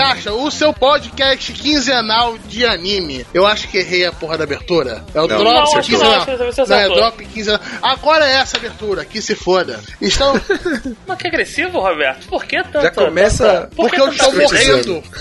Gacha, o seu podcast quinzenal de anime. Eu acho que errei a porra da abertura. É o Não, Drop não, não, quinzenal. você Não, é. Drop quinzenal. Agora é essa abertura, que se foda. Estão... Mas que agressivo, Roberto. Por que tanto? Já começa- tanta- por que Porque eu estou morrendo.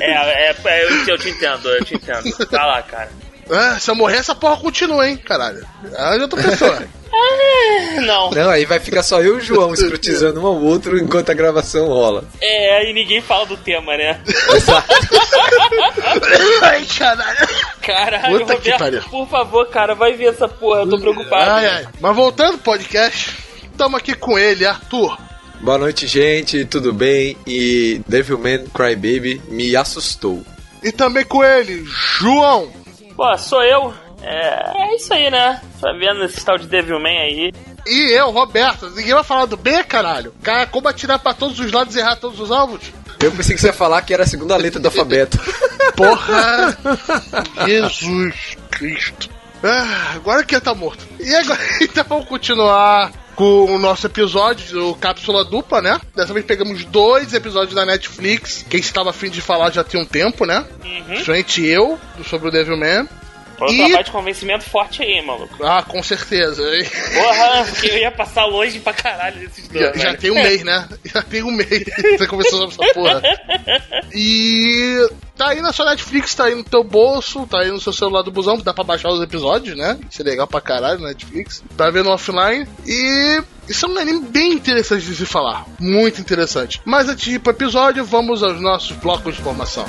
É, é, é, eu, eu te entendo, eu te entendo. Vai lá, cara. Ah, se eu morrer, essa porra continua, hein, caralho. Ah, outra pessoa. Não. Não, aí vai ficar só eu e o João escrutizando um ao outro enquanto a gravação rola. É, aí ninguém fala do tema, né? Ai, caralho. Caralho, Puta que pariu. Roberto, por favor, cara, vai ver essa porra, eu tô preocupado. Ai, ai. Mas voltando pro podcast, estamos aqui com ele, Arthur. Boa noite, gente, tudo bem? E Devilman Crybaby me assustou. E também com ele, João. Pô, sou eu. É, é isso aí, né? Tá vendo esse tal de Devilman aí. E eu, Roberto. Ninguém vai falar do B, caralho. Cara, como atirar pra todos os lados e errar todos os alvos? Eu pensei que você ia falar que era a segunda letra do alfabeto. Porra! Jesus Cristo. Ah, agora que tá morto. E agora, então vamos continuar com o nosso episódio do Cápsula Dupla, né? Dessa vez pegamos dois episódios da Netflix. Quem estava afim de falar já tem um tempo, né? Uhum. Principalmente eu, sobre o Devilman. Foi um E- trabalho de convencimento forte aí, maluco. Ah, com certeza. Porra, porque eu ia passar longe pra caralho desses dois. Já, já tem um mês, né? Já tem um mês que você começou sobre essa porra. E tá aí na sua Netflix, tá aí no teu bolso, tá aí no seu celular do busão, dá pra baixar os episódios, né? Isso é legal pra caralho na Netflix. Ver no offline. E isso é um anime bem interessante de se falar. Muito interessante. Mas antes de ir pro episódio, vamos aos nossos blocos de informação.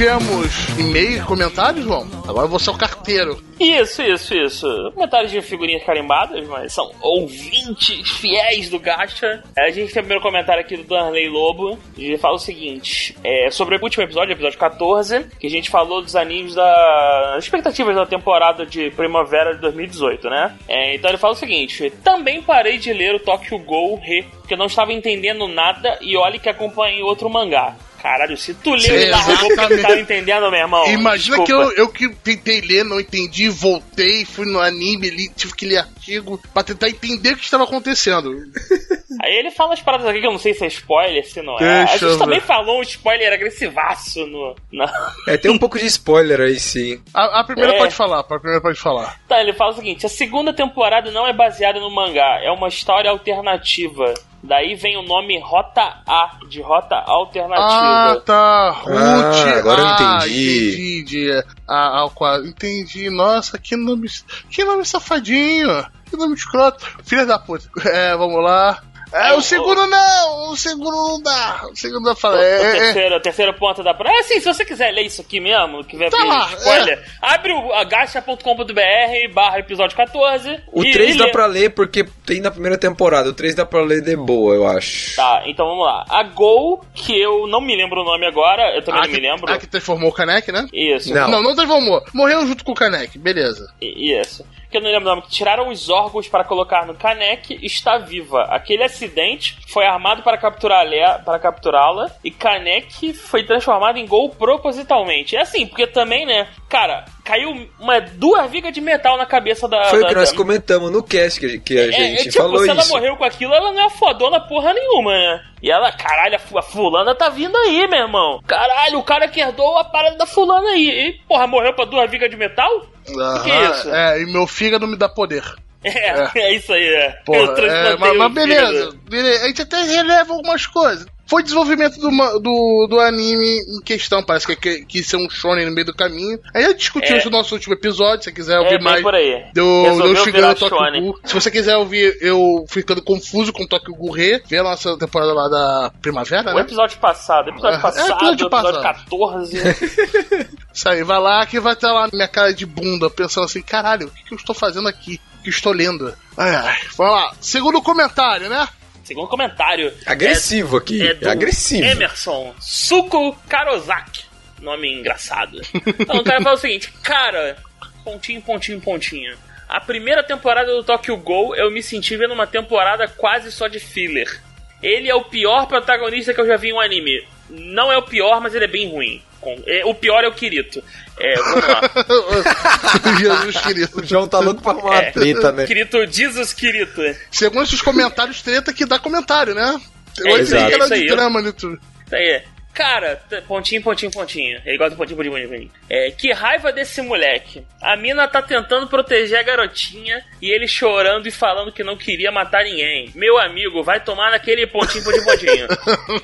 Tivemos e-mail comentários, João? Agora eu vou ser o carteiro. Isso, isso, isso. Comentários de figurinhas carimbadas, mas são ouvintes fiéis do Gacha. É, A gente tem o primeiro comentário aqui do Danley Lobo. Ele fala o seguinte: é, sobre o último episódio, episódio 14, que a gente falou dos animes da. expectativas da temporada de primavera de 2018, né? É, então ele fala o seguinte: também parei de ler o Tokyo Ghoul Re, porque não estava entendendo nada e olhe que acompanhei outro mangá. Caralho, se tu leu Sim, e narrou porque tu tava entendendo, meu irmão. Imagina desculpa. que eu, eu que tentei ler, não entendi, voltei, fui no anime, li, tive que ler artigo pra tentar entender o que estava acontecendo. Aí ele fala as paradas aqui que eu não sei se é spoiler, se não é. Deixa a gente também falou um spoiler agressivaço no. Na... É, tem um pouco de spoiler aí, sim. A, a primeira É. pode falar, a primeira pode falar. Tá, ele fala o seguinte: a segunda temporada não é baseada no mangá, é uma história alternativa. Daí vem o nome Rota A, de Rota Ah, Alternativa. tá. Ruth. Ah, agora eu ah, entendi. entendi. Ah, ao quadro. Entendi. Nossa, que nome. Que nome safadinho. Que nome escroto. Filha da puta. É, vamos lá. É, É, o o- segundo não! O segundo não dá! O segundo eu O, falei. o É, é, terceiro, o terceiro ponto da prova. É assim, se você quiser ler isso aqui mesmo, que vai Tá lá, spoiler, abre o agacha.com.br barra episódio 14. O e, 3 e dá lê. pra ler porque tem na primeira temporada. O 3 dá pra ler de boa, eu acho. Tá, então vamos lá. A Gol, que eu não me lembro o nome agora, eu também a não me que- lembro. A que transformou o Kanek, né? Isso. Não. Não, não transformou. Morreu junto com o Kanek, beleza. I- Isso. Que eu não lembro o nome. Que tiraram os órgãos para colocar no Kanek está viva. Aquele acidente foi armado para capturar para capturá-la e Kanek foi transformado em gol propositalmente. É assim, porque também, né, cara, caiu uma duas vigas de metal na cabeça da. Foi da, o que nós da- comentamos no cast que, que a é, gente é, tipo, falou se ela isso. morreu com aquilo, ela não é fodona porra nenhuma, né? E ela, caralho, a fu- a fulana tá vindo aí, meu irmão. Caralho, o cara que herdou a parada da fulana aí. E, porra, morreu pra duas vigas de metal? Aham, que é isso? É, e meu fígado me dá poder. É, é, isso aí, é. Porra, é, mas, mas beleza, beleza. A gente até releva algumas coisas. Foi desenvolvimento do, do, do anime em questão, parece que, que, que isso é um shonen no meio do caminho. Aí já discutiu É. isso no nosso último episódio, se você quiser É, ouvir bem mais. por aí. Do, Resolveu do Shigano. Ghoul. Se você quiser ouvir eu ficando confuso com Tokyo Re, vê a nossa temporada lá da primavera, O né? episódio passado, episódio É, passado, episódio episódio, passado. 14. Isso aí, vai lá que vai estar lá na minha cara de bunda, pensando assim, caralho, o que, que eu estou fazendo aqui? O que eu estou lendo? Ai, ai. Vamos lá. Segundo comentário, né? Segundo comentário. Agressivo aqui. É É, do agressivo. Emerson Suko Karozaki. Nome engraçado. Então o cara fala o seguinte, cara, pontinho, pontinho, pontinho. A primeira temporada do Tokyo Ghoul eu me senti vendo uma temporada quase só de filler. Ele é o pior protagonista que eu já vi em um anime. Não é o pior, mas ele é bem ruim. É, o pior é o Kirito. É, vamos lá. Jesus Kirito. O João tá louco pra arrumar É. treta, né? Kirito, Jesus Kirito. Segundo esses comentários, treta que dá comentário, né? É isso tem aí, aquela isso de aí. drama no YouTube. Isso aí. Cara, pontinho, pontinho, pontinho. Ele gosta do pontinho, pontinho, pontinho, pontinho. É, que raiva desse moleque. A mina tá tentando proteger a garotinha e ele chorando e falando que não queria matar ninguém. Meu amigo, vai tomar naquele pontinho, pontinho, pontinho.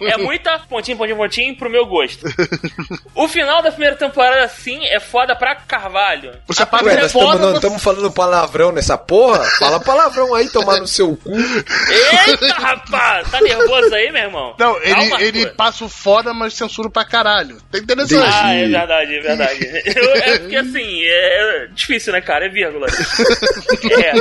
É muita pontinho, pontinho, pontinho pro meu gosto. O final da primeira temporada, sim, é foda pra carvalho. Você A Ué, nós estamos falando palavrão nessa porra? Fala palavrão aí, tomar no seu cu. Eita, rapaz! Tá nervoso aí, meu irmão? Não, ele, Calma, ele Arthur. passa o foda, mas censura pra caralho. Tá interessante. Entendi. Ah, é verdade, é verdade. Eu- é porque assim, é, é difícil, né, cara? É vírgula. É.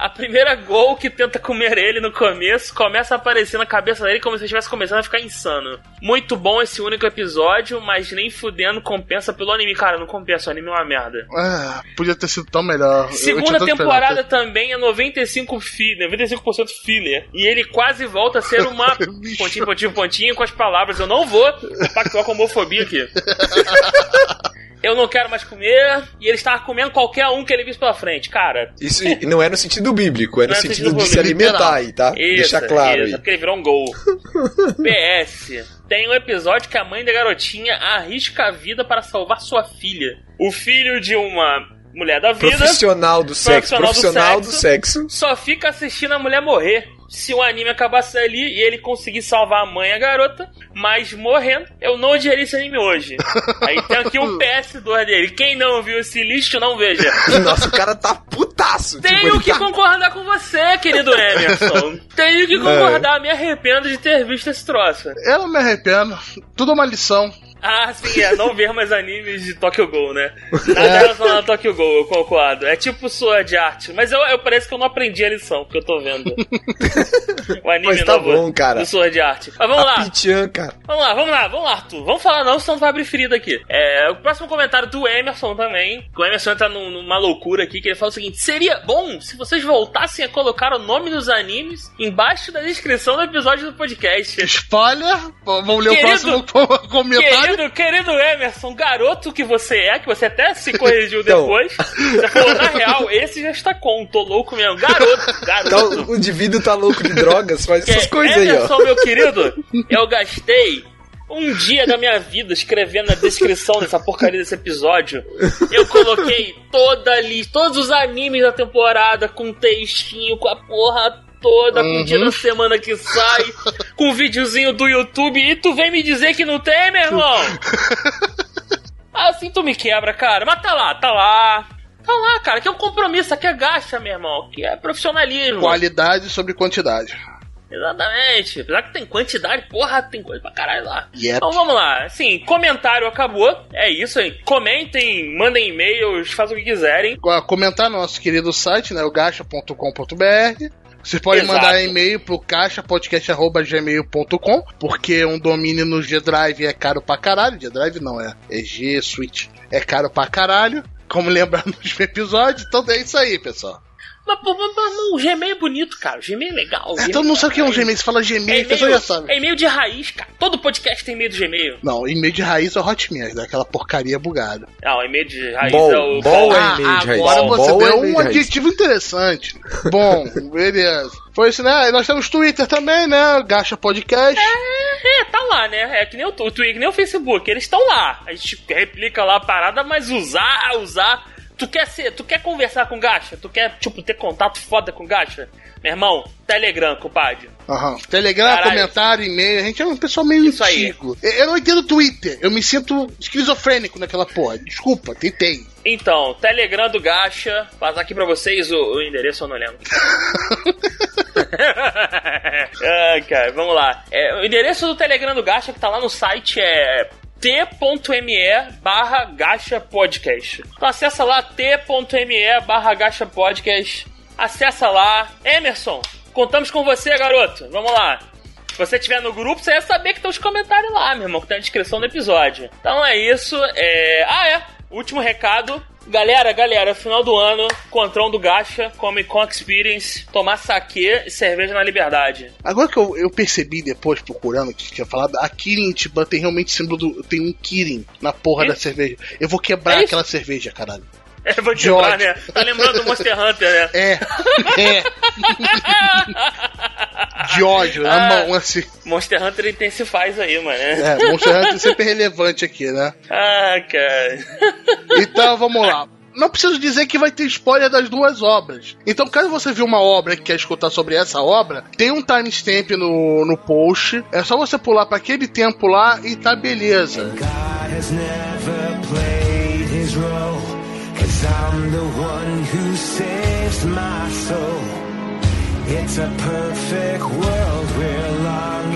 A primeira gol que tenta comer ele no começo começa a aparecer na cabeça dele como se estivesse começando a ficar insano. Muito bom esse único episódio, mas nem fudendo compensa pelo anime. Cara, não compensa, o anime é uma merda. Ah, podia ter sido tão melhor. Segunda temporada também é 95 filler, 95% filler. E ele quase volta a ser uma pontinho, pontinho, pontinho com as palavras. Eu não vou pactuar com homofobia aqui. Eu não quero mais comer. E ele estava comendo qualquer um que ele visse pela frente. Cara, Isso não é no sentido bíblico, é no é no sentido sentido de se alimentar aí, tá? isso, Deixa claro isso, aí. porque ele virou um gol. PS. Tem um episódio que a mãe da garotinha arrisca a vida para salvar sua filha. O filho de uma mulher da vida Profissional do sexo, Profissional do profissional do sexo. sexo. só fica assistindo a mulher morrer. Se o anime acabasse ali e ele conseguir salvar a mãe e a garota, mas morrendo, eu não odiaria esse anime hoje. Aí tem aqui um PS2 dele. Quem não viu esse lixo, não veja. Nossa, o cara tá putaço. tipo, Tenho ele que tá... concordar com você, querido Emerson. Tenho que concordar, me arrependo de ter visto esse troço. Eu não me arrependo. Tudo é uma lição. Ah, sim, é não ver mais animes de Tokyo Ghoul, né? Nada relacionado a Tokyo Ghoul, eu concordo. É tipo Sword Art, mas eu, eu parece que eu não aprendi a lição, que eu tô vendo. O anime Mas tá novo bom, cara. do Sword Art. Mas vamos A lá, Pichan, cara. vamos lá, vamos lá, vamos lá, Arthur. Vamos falar não, senão tu vai abrir ferida aqui. É, o próximo comentário do Emerson também. O Emerson entra num- numa loucura aqui, que ele fala o seguinte: seria bom se vocês voltassem a colocar o nome dos animes embaixo da descrição do episódio do podcast. Spoiler. Vamos ler Querido- o próximo co- comentário. Querido, querido Emerson, garoto que você é, que você até se corrigiu Então. depois. Você falou, na real, esse já está com, tô louco mesmo. Garoto, garoto. Então, o indivíduo tá louco de drogas, faz Que essas coisas aí, Emerson, ó. meu querido, eu gastei um dia da minha vida escrevendo na descrição dessa porcaria desse episódio. Eu coloquei toda ali, todos os animes da temporada com textinho, com a porra toda, com o dia Uhum. da semana que sai, com um videozinho do YouTube, e tu vem me dizer que não tem, meu irmão? Assim tu me quebra, cara. Mas tá lá, tá lá. Tá lá, cara, que é um compromisso, aqui é gacha, meu irmão, que é profissionalismo. Qualidade sobre quantidade. Exatamente. Apesar que tem quantidade, porra, tem coisa pra caralho lá. Yep. Então vamos lá. Assim, comentário acabou. É isso aí. Comentem, mandem e-mails, façam o que quiserem. Comentar no nosso querido site, né? O gacha.com.br. Vocês podem Exato. mandar e-mail pro caixapodcast.gmail.com porque um domínio no G-Drive é caro pra caralho. G-Drive não, é, é G-Switch. É caro pra caralho. Como lembrar nos episódios. Então é isso aí, pessoal. Mas, mas, mas, o Gmail é bonito, cara. O Gmail é legal. É, todo mundo sabe o que é um. Gmail. Se fala É Gmail, a pessoa já sabe. é e-mail de raiz, cara. Todo podcast tem e-mail do Gmail. Não, e-mail de raiz é o Hotmail, daquela porcaria bugada. Não, e-mail de raiz Bom, é o. bom Ah, e-mail de raiz. Agora Bom, você bom deu um de raiz. adjetivo interessante. Bom, beleza. Foi isso, né? E nós temos Twitter também, né? Gacha Podcast. É, tá lá, né? É que nem o, o Twitter, que nem o Facebook. Eles estão lá. A gente replica lá a parada, mas usar, usar. Tu quer ser, tu quer conversar com Gacha? Tu quer, tipo, ter contato foda com Gacha? Meu irmão, Telegram, compadre. Aham. Telegram, Caralho. comentário, e-mail. A gente é um pessoal meio Isso aí. antigo. Eu eu não entendo Twitter. Eu me sinto esquizofrênico naquela porra. Desculpa, tentei. Então, Telegram do Gacha. Passar aqui pra vocês o, o endereço, eu não lembro. Ai, cara, vamos lá. É, o endereço do Telegram do Gacha que tá lá no site é t.me barra gacha podcast. Então acessa lá t.me barra gacha podcast. Acessa lá. Emerson, contamos com você, garoto. Vamos lá. Se você estiver no grupo, você vai saber que estão os comentários lá, meu irmão, que tá na descrição do episódio. Então é isso. É... Ah, é. Último recado. Galera, galera, final do ano, encontrão do Gacha, Comic Con Experience, tomar saque e cerveja na liberdade. Agora que eu, eu percebi depois, procurando, que tinha falado, a Kirin Tiban tem realmente símbolo do. Tem um Kirin na porra É? da cerveja. Eu vou quebrar É aquela cerveja, caralho. É, vou te falar, né? Tá lembrando do Monster Hunter, né? É, é. De ódio, na Ah. mão, assim. Monster Hunter intensifaz aí, mano. É, Monster Hunter é sempre relevante aqui, né? Ah, cara. Então vamos lá. Não preciso dizer que vai ter spoiler das duas obras. Então, caso você viu uma obra e quer escutar sobre essa obra, tem um timestamp no, no post. É só você pular para aquele tempo lá e tá beleza. God I'm the one who saves my soul. It's a perfect world we're longing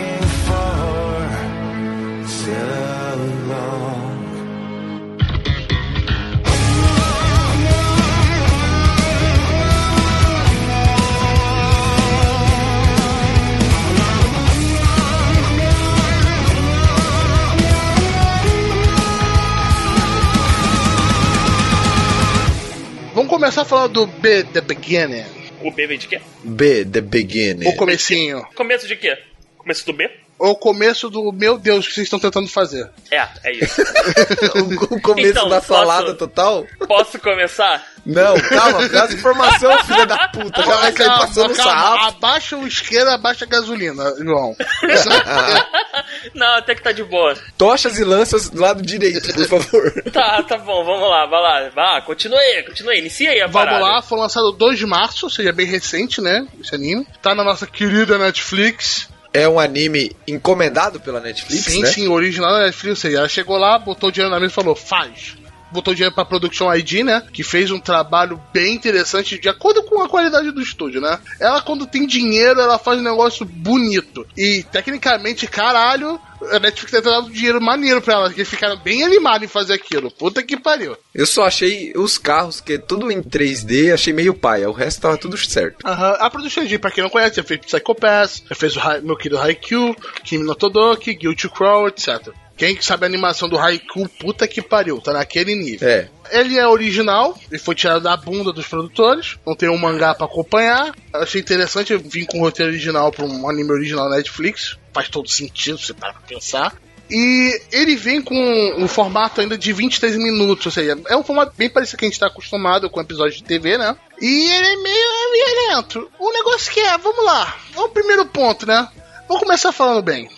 Vamos começar falando do B The Beginning. O B vem de quê? B, The Beginning. O comecinho. Começo de quê? Começo do B? Ou o começo do meu Deus, o que vocês estão tentando fazer? É, é isso. o começo Então, da posso- salada total? Posso começar? Não, calma, dá as informações, filha da puta. Já vai sair passando calma. sarrafo. Abaixa o isqueiro, abaixa a gasolina, João. Não, até que tá de boa. Tochas e lanças do lado direito, por favor. Tá, tá bom, vamos lá, vai lá. Vai, continue aí, continue aí. Inicia aí a Vamos parada. lá, foi lançado 2 de março, ou seja, bem recente, né? Esse anime. Tá na nossa querida Netflix. É um anime encomendado pela Netflix, sim, né? sim, original da Netflix. Ou seja, ela chegou lá, botou o dinheiro na mesa e falou: faz. Botou dinheiro pra Production ID, né? Que fez um trabalho bem interessante de acordo com a qualidade do estúdio, né? Ela, quando tem dinheiro, ela faz um negócio bonito. E, tecnicamente, caralho, a Netflix deve ter dado dinheiro maneiro pra ela, que eles ficaram bem animados em fazer aquilo. Puta que pariu. Eu só achei os carros, que é tudo em 3D, achei meio paia. O resto tava tudo certo. Aham, A Production ID, pra quem não conhece, já fez Psycho Pass, já fez o meu querido Haikyuu, Kimi no Todoki, Guilty Crow, etc. Quem sabe a animação do Haikyuu, puta que pariu, tá naquele nível. É. Ele é original, ele foi tirado da bunda dos produtores, não tem um mangá pra acompanhar. Eu achei interessante vir com o roteiro original pra um anime original na Netflix, faz todo sentido, você para pra pensar. E ele vem com um formato ainda de 23 minutos, ou seja, é um formato bem parecido que a gente tá acostumado com episódios de TV, né? E ele é meio violento. O negócio que é, vamos lá, é o primeiro ponto, né? Vamos começar falando bem.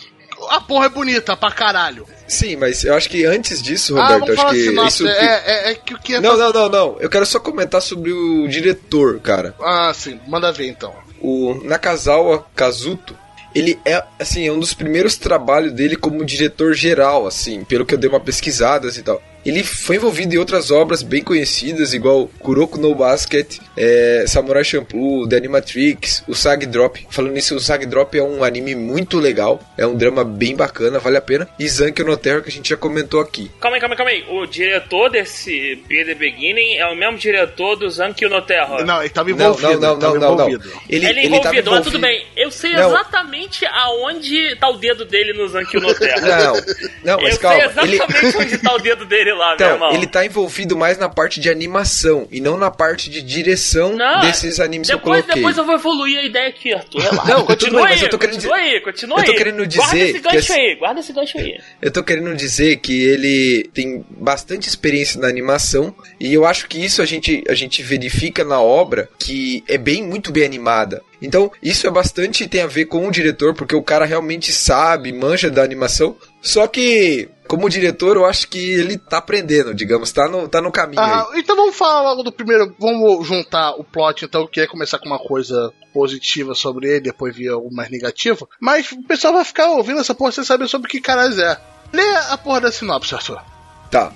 A porra é bonita pra caralho. Sim, mas eu acho que antes disso, ah, Roberto, vamos acho que sinopse. isso. É, é, é que o que é Não, não, não, não. Eu quero só comentar sobre o diretor, cara. Ah, sim, manda ver então. O Nakazawa Kazuto, ele é, assim, é um dos primeiros trabalhos dele como diretor geral, assim, pelo que eu dei uma pesquisada e tal. Ele foi envolvido em outras obras bem conhecidas, igual Kuroko no Basket, é, Samurai Champloo, The Animatrix, o Sag Drop. Falando nisso, o Sag Drop é um anime muito legal, é um drama bem bacana, vale a pena. E Zankyo no Terror, que a gente já comentou aqui. Calma aí, calma aí, calma aí. O diretor desse B The Beginning é o mesmo diretor do Zankyo no Terror. Não, ele tava Não, envolvido. não, não, ele não, não, não. envolvido. Ele, Ele é ele tava envolvido, mas tudo bem. Eu sei Não. exatamente aonde tá o dedo dele no Zankyo no Terror. Não, não, mas Eu calma. sei Ele, exatamente onde tá o dedo dele lá, meu Então, irmão. ele tá envolvido mais na parte de animação e não na parte de direção Não, desses animes depois, que eu coloquei. depois eu vou evoluir a ideia aqui, Arthur. Relaxa. Não, continua aí, mas eu tô querendo continua dizer- aí, continua eu tô aí. querendo Guarda dizer esse que gancho esse- aí, guarda esse gancho aí. Eu tô querendo dizer que ele tem bastante experiência na animação e eu acho que isso a gente, a gente verifica na obra que é bem muito bem animada. Então, isso é bastante tem a ver com o diretor, porque o cara realmente sabe, manja da animação. Só que, como diretor, eu acho que ele tá aprendendo, digamos, tá no, tá no caminho aí. Ah, então vamos falar logo do primeiro. Vamos juntar o plot, então, eu queria começar com uma coisa positiva sobre ele, depois vir algo mais negativo. Mas o pessoal vai ficar ouvindo essa porra sem saber sobre o que caralho é. Lê a porra da sinopse, Arthur. Tá.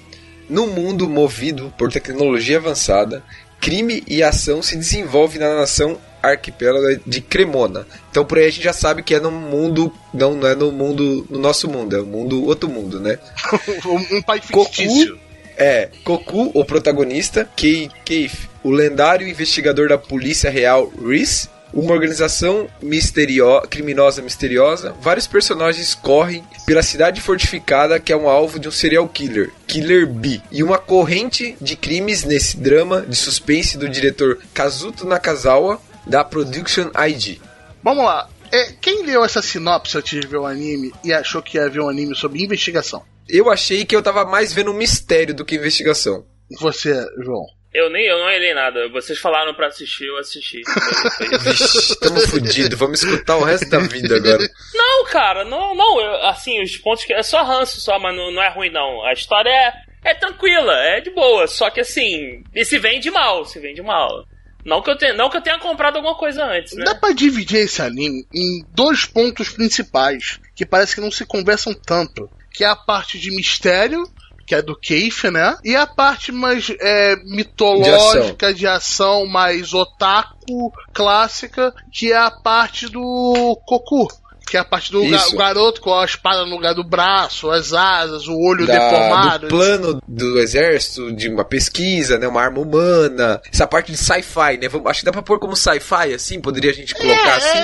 Num mundo movido por tecnologia avançada, crime e ação se desenvolve na nação arquipélago de Cremona. Então por aí a gente já sabe que é no mundo, não, não é no mundo, no nosso mundo, é o mundo, outro mundo, né? um, um pai Goku fictício. é Goku, o protagonista, Kei Keith, o lendário investigador da Polícia Real Reese, uma organização misterio criminosa misteriosa, vários personagens correm pela cidade fortificada que é um alvo de um serial killer, Killer B, e uma corrente de crimes nesse drama de suspense do diretor Kazuto Nakazawa da Production ID. Vamos lá. É, quem leu essa sinopse antes de ver o anime e achou que ia ver um anime sobre investigação? Eu achei que eu tava mais vendo mistério do que investigação. Você, João? Eu nem eu não olhei nada. Vocês falaram pra assistir, eu assisti. Vixe, tamo fudido. Vamos escutar o resto da vida agora. Não, cara, não, não. eu- assim, os pontos que. É só ranço só, mas não, não é ruim, não. A história é, é tranquila, é de boa. Só que assim. E se vende mal, se vende mal. Não que eu tenha, não que eu tenha comprado alguma coisa antes, né? Dá pra dividir esse anime em dois pontos principais que parece que não se conversam tanto. Que é a parte de mistério, que é do Keith, né? E a parte mais é, mitológica, de ação. mais otaku, clássica, que é a parte do Goku. Que é a parte do ga- o garoto com a espada no lugar do braço, as asas, o olho Da- deformado. do plano do exército, de uma pesquisa, né? Uma arma humana. Essa parte de sci-fi, né? Acho que dá pra pôr como sci-fi, assim, poderia a gente colocar assim.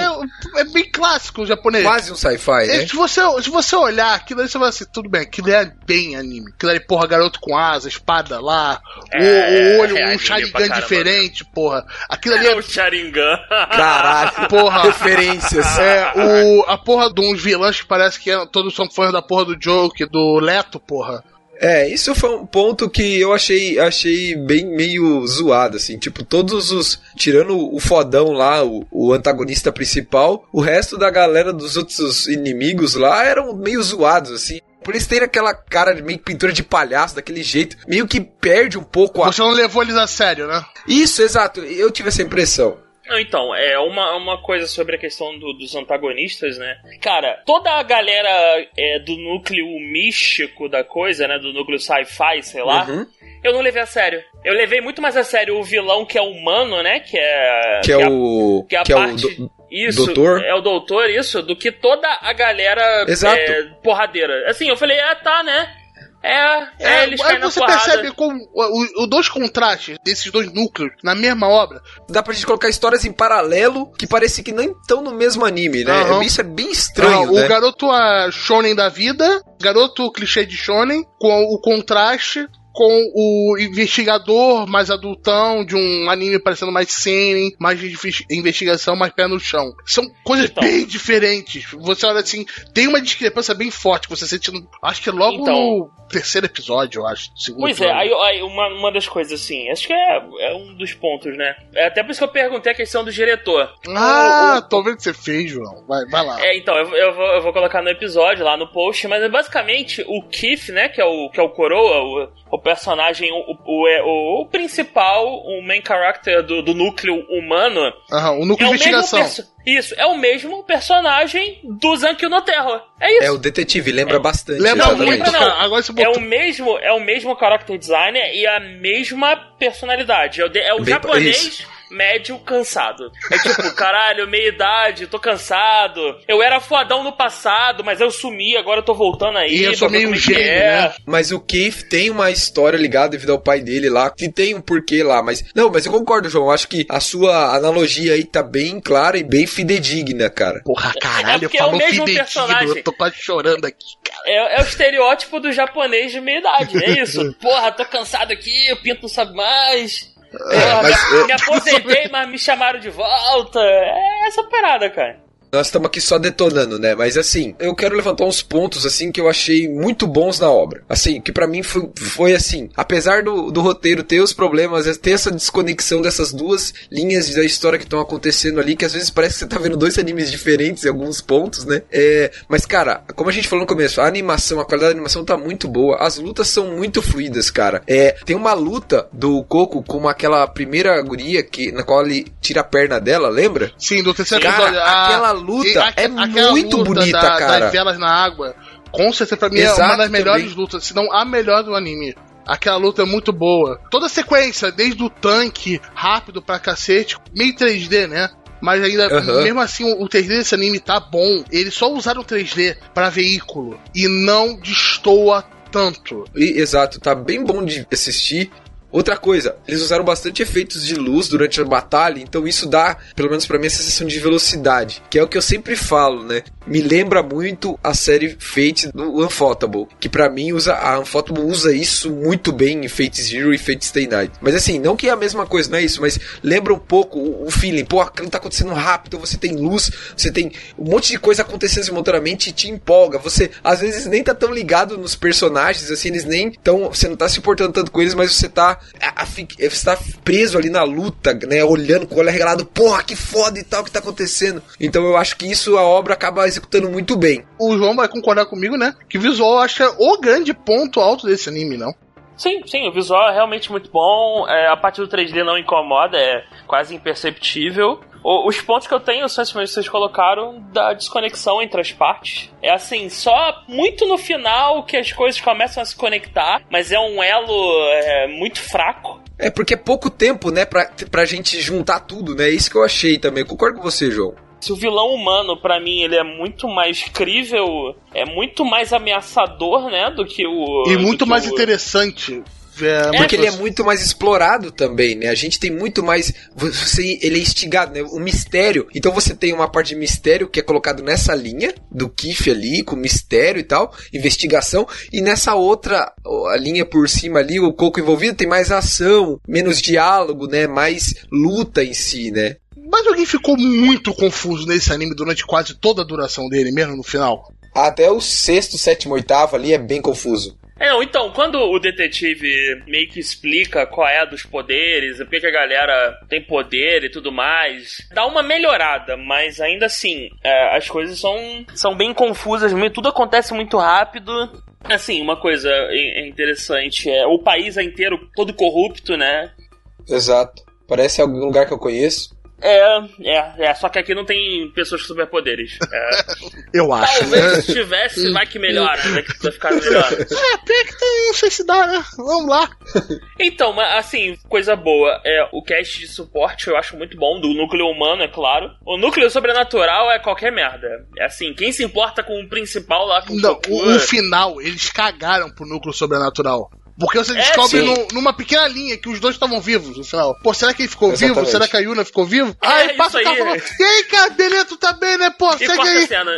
é, é bem clássico o japonês. Quase um sci-fi, É, né? se, você, se você olhar aquilo aí, você vai assim, tudo bem, aquilo é bem anime. Aquilo ali, porra, garoto com asa, espada lá, o- É, o, olho, é um Sharingan diferente, porra. Aquilo ali É é. o Sharingan. Caralho, Porra. referências. É, o, a porra de uns vilões que parece que é- todos são fãs da porra do Joke, do Leto, porra. É, isso foi um ponto que eu achei, achei bem meio zoado, assim. Tipo, todos os. Tirando o fodão lá, o, o antagonista principal, o resto da galera dos outros inimigos lá eram meio zoados, assim. Por eles terem aquela cara de meio pintura de palhaço, daquele jeito, meio que perde um pouco a. Você não levou eles a sério, né? Isso, exato, eu tive essa impressão. Não, então, é uma, uma coisa sobre a questão do- dos antagonistas, né? Cara, toda a galera é, do núcleo místico da coisa, né? Do núcleo sci-fi, sei lá, Uhum. eu não levei a sério. Eu levei muito mais a sério o vilão que é humano, né? Que é. Que é a- o. que é a que é o parte. do- isso, doutor? é o doutor, isso, do que toda a galera Exato. é, porradeira. Assim, eu falei, ah, tá, né? É, é, eles aí você percebe como o- os dois contrastes desses dois núcleos na mesma obra. Dá pra gente colocar histórias em paralelo que parece que nem estão no mesmo anime, né? Aham. Isso é bem estranho, Ah, né? O garoto a shonen da vida, garoto clichê de shonen, com o contraste com o investigador mais adultão de um anime parecendo mais seinen, mais de inves- investigação, mais pé no chão. São coisas Então. bem diferentes. Você olha assim, tem uma discrepância bem forte que você sente, no, acho que logo Então. no terceiro episódio, eu acho. segundo Pois é, episódio. aí, aí uma, uma das coisas assim, acho que é, é um dos pontos, né? É até por isso que eu perguntei a questão do diretor. Ah, O- o- tô vendo que você fez, João. Vai, vai lá. É, então, eu, eu vou, eu vou colocar no episódio, lá no post, mas é basicamente o Keith, né, que é o, que é o Coroa, o, o personagem, o, o, é- o, o principal, o main character do, do núcleo humano, Aham, o é núcleo o de investigação. Isso, é o mesmo personagem do Zankyo no Terra. É isso. É o detetive, lembra bastante. Lembra exatamente. muito, não. cara. Agora você É botou. o mesmo, é o mesmo character designer e a mesma personalidade. É o, de- é o Bem- japonês isso. Médio cansado. É tipo, caralho, meia idade, tô cansado. Eu era fodão no passado, mas eu sumi, agora eu tô voltando aí. E eu sou meio é que gênio, é. né? Mas o Keith tem uma história ligada devido ao pai dele lá, que tem um porquê lá, mas... Não, mas eu concordo, João, acho que a sua analogia aí tá bem clara e bem fidedigna, cara. Porra, caralho, porque é o falou mesmo fidedigno. personagem. Eu tô quase chorando aqui, cara. É, é o estereótipo do japonês de meia idade, é isso. Porra, tô cansado aqui, o pinto não sabe mais. Porra, mas, me, é- me aposentei, mas me chamaram de volta. É essa parada, cara. Nós estamos aqui só detonando, né? Mas assim, eu quero levantar uns pontos assim que eu achei muito bons na obra. Assim, que pra mim foi, foi assim, apesar do, do roteiro ter os problemas, ter essa desconexão dessas duas linhas da história que estão acontecendo ali, que às vezes parece que você tá vendo dois animes diferentes em alguns pontos, né? É, mas cara, como a gente falou no começo, a animação, a qualidade da animação tá muito boa, as lutas são muito fluidas, cara. É, tem uma luta do Coco com aquela primeira guria que na qual ele tira a perna dela, lembra? Sim, do terceiro Cara, episódio. a- aquela luta aque- é aquela muito luta bonita, da- cara. Das velas na água. Com certeza, pra mim, é Exato, uma das melhores também. lutas, se não a melhor do anime. Aquela luta é muito boa. Toda a sequência, desde o tanque, rápido pra cacete, meio 3D, né? Mas ainda, Aham. mesmo assim, o o 3D desse anime tá bom. Eles só usaram 3D pra veículo e não destoa tanto. E- exato, tá bem bom de assistir. Outra coisa, eles usaram bastante efeitos de luz durante a batalha, então isso dá, pelo menos para mim, a sensação de velocidade, que é o que eu sempre falo, né? Me lembra muito a série Fate do Unfotable, que para mim usa a Unfotable usa isso muito bem em Fate Zero e Fate Stay Night. Mas assim, não que é a mesma coisa, não é isso, mas lembra um pouco o, o feeling, pô, aquilo tá acontecendo rápido, você tem luz, você tem um monte de coisa acontecendo simultaneamente e te empolga. Você às vezes nem tá tão ligado nos personagens, assim, eles nem tão, você não tá se importando tanto com eles, mas você tá a, a, você tá preso ali na luta, né, olhando com o olho regalado, porra, que foda e tal que tá acontecendo. Então eu acho que isso a obra acaba executando muito bem. O João vai concordar comigo, né? Que visual eu acho que é o grande ponto alto desse anime, não? Sim, sim, o visual é realmente muito bom. É, a parte do 3D não incomoda, é quase imperceptível. O, os pontos que eu tenho são esses que vocês colocaram da desconexão entre as partes. É assim, só muito no final que as coisas começam a se conectar, mas é um elo é, muito fraco. É porque é pouco tempo, né, pra, pra gente juntar tudo, né? É isso que eu achei também. concordo com você, João. Se o vilão humano, para mim, ele é muito mais crível, é muito mais ameaçador, né, do que o. E muito mais o... interessante. É, porque ele é muito mais explorado também, né? A gente tem muito mais. Você, ele é instigado, né? O mistério. Então você tem uma parte de mistério que é colocado nessa linha do Kiff ali, com mistério e tal, investigação. E nessa outra a linha por cima ali, o Coco envolvido, tem mais ação, menos diálogo, né? Mais luta em si, né? Mas alguém ficou muito confuso nesse anime durante quase toda a duração dele, mesmo no final. Até o sexto, sétimo, oitavo ali é bem confuso. É, não, então, quando o detetive meio que explica qual é a dos poderes, por que a galera tem poder e tudo mais, dá uma melhorada, mas ainda assim, é, as coisas são, são bem confusas, tudo acontece muito rápido. Assim, uma coisa interessante é o país é inteiro todo corrupto, né? Exato. Parece algum lugar que eu conheço. É, é, é, só que aqui não tem pessoas com superpoderes. É. Eu acho. Talvez né? se tivesse, vai que melhora, vai que vai ficar melhor. É, tem que tem, não sei se dá, né? Vamos lá. Então, mas assim, coisa boa. É, o cast de suporte eu acho muito bom, do núcleo humano, é claro. O núcleo sobrenatural é qualquer merda. É assim, quem se importa com o principal lá com Não, o, o, o final, eles cagaram pro núcleo sobrenatural. Porque você descobre sim. no- numa pequena linha que os dois estavam vivos no final. Pô, será que ele ficou vivo? Exatamente. Será que a Yuna ficou vivo? É, aí passa o carro aí. e e aí, cara, beleza, tu tá bem, né? Pô, E segue aí. cena.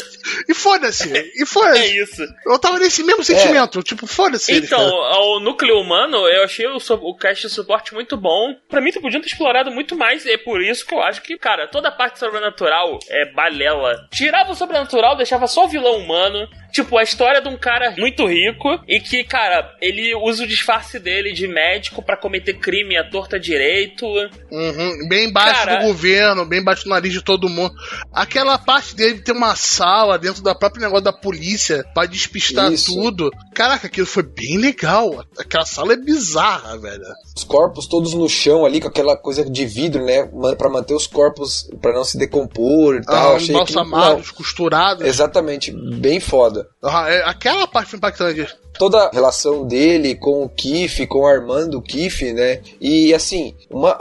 E foda-se. E É foda-se. isso. Eu tava nesse mesmo sentimento. Tipo, foda-se. Então, cara. o núcleo humano, eu achei o, so- o cast de suporte muito bom. Pra mim, tu podia ter explorado muito mais. E é por isso que eu acho que, cara, toda a parte sobrenatural é balela. Tirava o sobrenatural, deixava só o vilão humano. Tipo, a história de um cara muito rico e que, cara, ele usa o disfarce dele de médico pra cometer crime à torta direito. Uhum, bem embaixo Cara- do governo, bem embaixo do nariz de todo mundo. Aquela parte dele ter uma sala dentro da própria negócio da polícia pra despistar Isso. tudo. Caraca, aquilo foi bem legal. Aquela sala é bizarra, velho. Os corpos todos no chão ali, com aquela coisa de vidro, né? Pra manter os corpos, pra não se decompor e tal. Ah, Achei embalsamados, costurados. não, Exatamente, bem foda. Ah, é- aquela parte impactante. toda a relação dele com o Kiff, com o Armando Kiff, né? E assim, uma,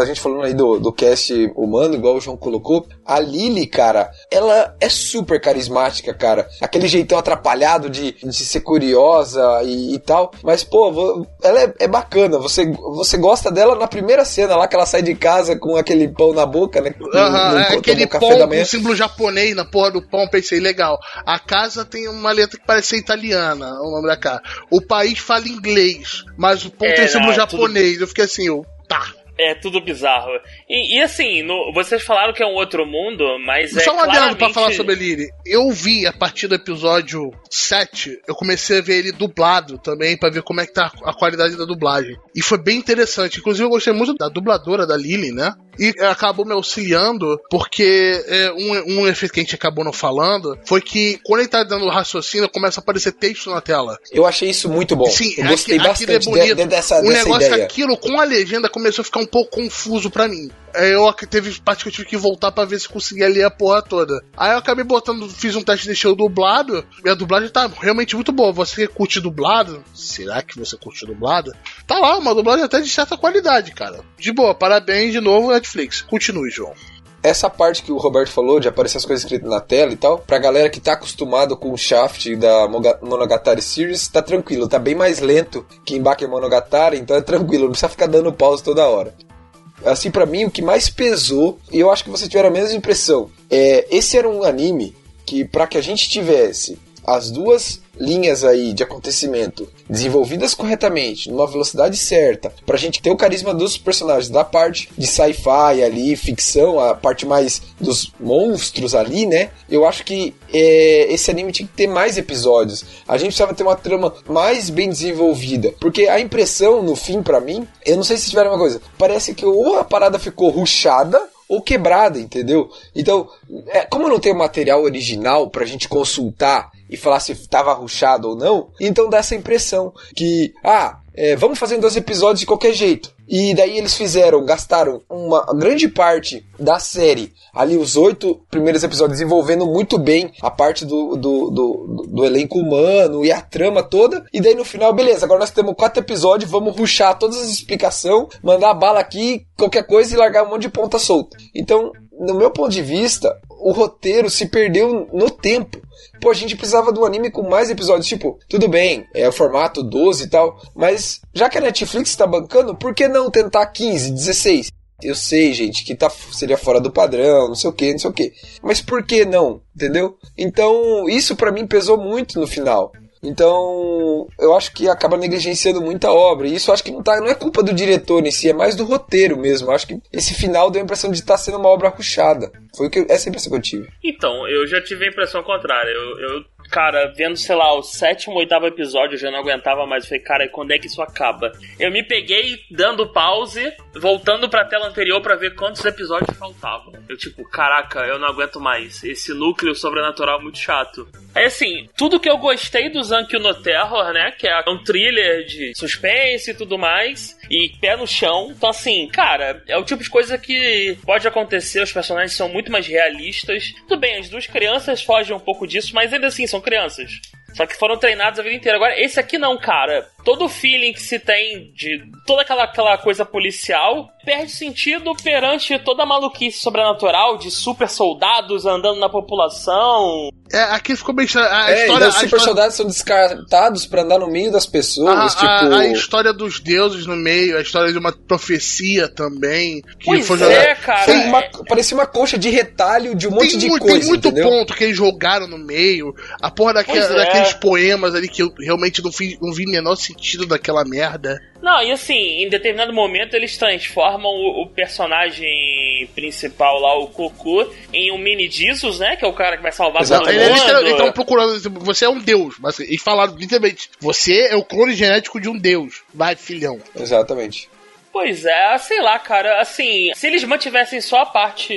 a gente falando aí do, do cast humano, igual o João colocou, a Lily, cara, ela é super carismática, cara. Aquele jeitão atrapalhado de, de ser curiosa e, e tal. Mas, pô, ela é, é bacana. Você, você gosta dela na primeira cena lá que ela sai de casa com aquele pão na boca, né? Aham, No- no- é aquele café pão da com manhã. símbolo japonês na porra do pão, pensei, legal. A casa tem uma letra que parece ser italiana, o nome da casa. O país fala inglês, mas o pão É, tem símbolo tudo- japonês. Eu fiquei assim, eu, tá. É tudo bizarro. E, e assim, no- vocês falaram que é um outro mundo, mas é Só um adendo claramente... pra falar sobre ele. Eu vi a partir do episódio 7, eu comecei a ver ele dublado também, pra ver como é que tá a qualidade da dublagem. E foi bem interessante. Inclusive, eu gostei muito da dubladora da Lily, né? E acabou me auxiliando, porque é, um, um efeito que a gente acabou não falando foi que quando ele tá dando raciocínio, começa a aparecer texto na tela. Eu achei isso muito bom. Sim, eu gostei aqui- aquilo bastante é de- bonito. de- dessa, o dessa negócio ideia. aquilo com a legenda começou a ficar um pouco confuso pra mim. Eu teve parte que eu tive que voltar pra ver se conseguia ler a porra toda. Aí eu acabei botando, fiz um teste deixei o dublado, e a dublagem tá realmente muito boa. Você curte dublado, será que você curte dublado? Tá lá, uma dublagem até de certa qualidade, cara. De boa, parabéns de novo, Netflix. Continue, João. essa parte que o Roberto falou de aparecer as coisas escritas na tela e tal, pra galera que tá acostumado com o Shaft da Monogatari Series, tá tranquilo, tá bem mais lento que em Baker Monogatari, então é tranquilo, não precisa ficar dando pause toda hora. Assim, pra mim, o que mais pesou, e eu acho que você tiver a mesma impressão, é esse era um anime que, pra que a gente tivesse as duas linhas aí de acontecimento desenvolvidas corretamente, numa velocidade certa, pra gente ter o carisma dos personagens, da parte de sci-fi ali, ficção, a parte mais dos monstros ali, né? Eu acho que é, esse anime tinha que ter mais episódios. A gente precisava ter uma trama mais bem desenvolvida, porque a impressão no fim pra mim, eu não sei se tiveram uma coisa, parece que ou a parada ficou ruchada ou quebrada, entendeu? Então, é, como eu não tenho material original pra gente consultar e falar se tava ruchado ou não, então dá essa impressão que, ah, é, vamos fazer dois episódios de qualquer jeito. E daí eles fizeram, gastaram uma grande parte da série, ali os oito primeiros episódios, desenvolvendo muito bem a parte do, do, do, do elenco humano e a trama toda. E daí no final, beleza, agora nós temos quatro episódios, vamos ruxar todas as explicações, mandar bala aqui, qualquer coisa e largar um monte de ponta solta. Então, no meu ponto de vista, o roteiro se perdeu no tempo. Pô, a gente precisava de um anime com mais episódios. Tipo, tudo bem, é o formato 12 e tal, mas já que a Netflix tá bancando, por que não tentar 15, 16? Eu sei, gente, que tá, seria fora do padrão, não sei o que, não sei o que. Mas por que não? Entendeu? Então, isso pra mim pesou muito no final. Então, eu acho que acaba negligenciando muita obra. E isso acho que não, tá, não é culpa do diretor em si, é mais do roteiro mesmo. Acho que esse final deu a impressão de estar sendo uma obra ruchada. Foi que, essa é a impressão que eu tive. Então, eu já tive a impressão contrária. Eu, eu, cara, vendo, sei lá, o sétimo, oitavo episódio, eu já não aguentava mais. Eu falei, cara, quando é que isso acaba? Eu me peguei dando pause, voltando pra tela anterior pra ver quantos episódios faltavam. Eu, tipo, caraca, eu não aguento mais. Esse núcleo sobrenatural é muito chato. Aí, assim, tudo que eu gostei do Zankyo no Terror, né? Que é um thriller de suspense e tudo mais. E pé no chão. Então, assim, cara, é o tipo de coisa que pode acontecer. Os personagens são muito mais realistas. Tudo bem, as duas crianças fogem um pouco disso, mas ainda assim, são crianças. Só que foram treinados a vida inteira. Agora, esse aqui não, cara. Todo o feeling que se tem de toda aquela, aquela coisa policial perde sentido perante toda a maluquice sobrenatural de super soldados andando na população. É, aqui ficou bem estranho. A é, história, os a super história- soldados são descartados pra andar no meio das a, pessoas, tipo... a- a história dos deuses no meio, a história de uma profecia também. Que Pois foi é, jogada- cara. Uma- é- parecia uma coxa de retalho de um monte Tem, de muito, coisa, tem muito entendeu? ponto que eles jogaram no meio. A porra é. daqueles poemas ali que eu realmente não, fiz, não vi menor sentido daquela merda. Não, e assim, em determinado momento eles transformam o, o personagem principal lá, o Goku, em um mini Jesus, né? Que é o cara que vai salvar todo Exatamente. Ele, mundo. eles estão- eles estão procurando. tipo, Você é um deus. Mas eles falaram literalmente: Você é o clone genético de um deus. Vai, filhão. Exatamente. Pois é, sei lá, cara, assim, se eles mantivessem só a parte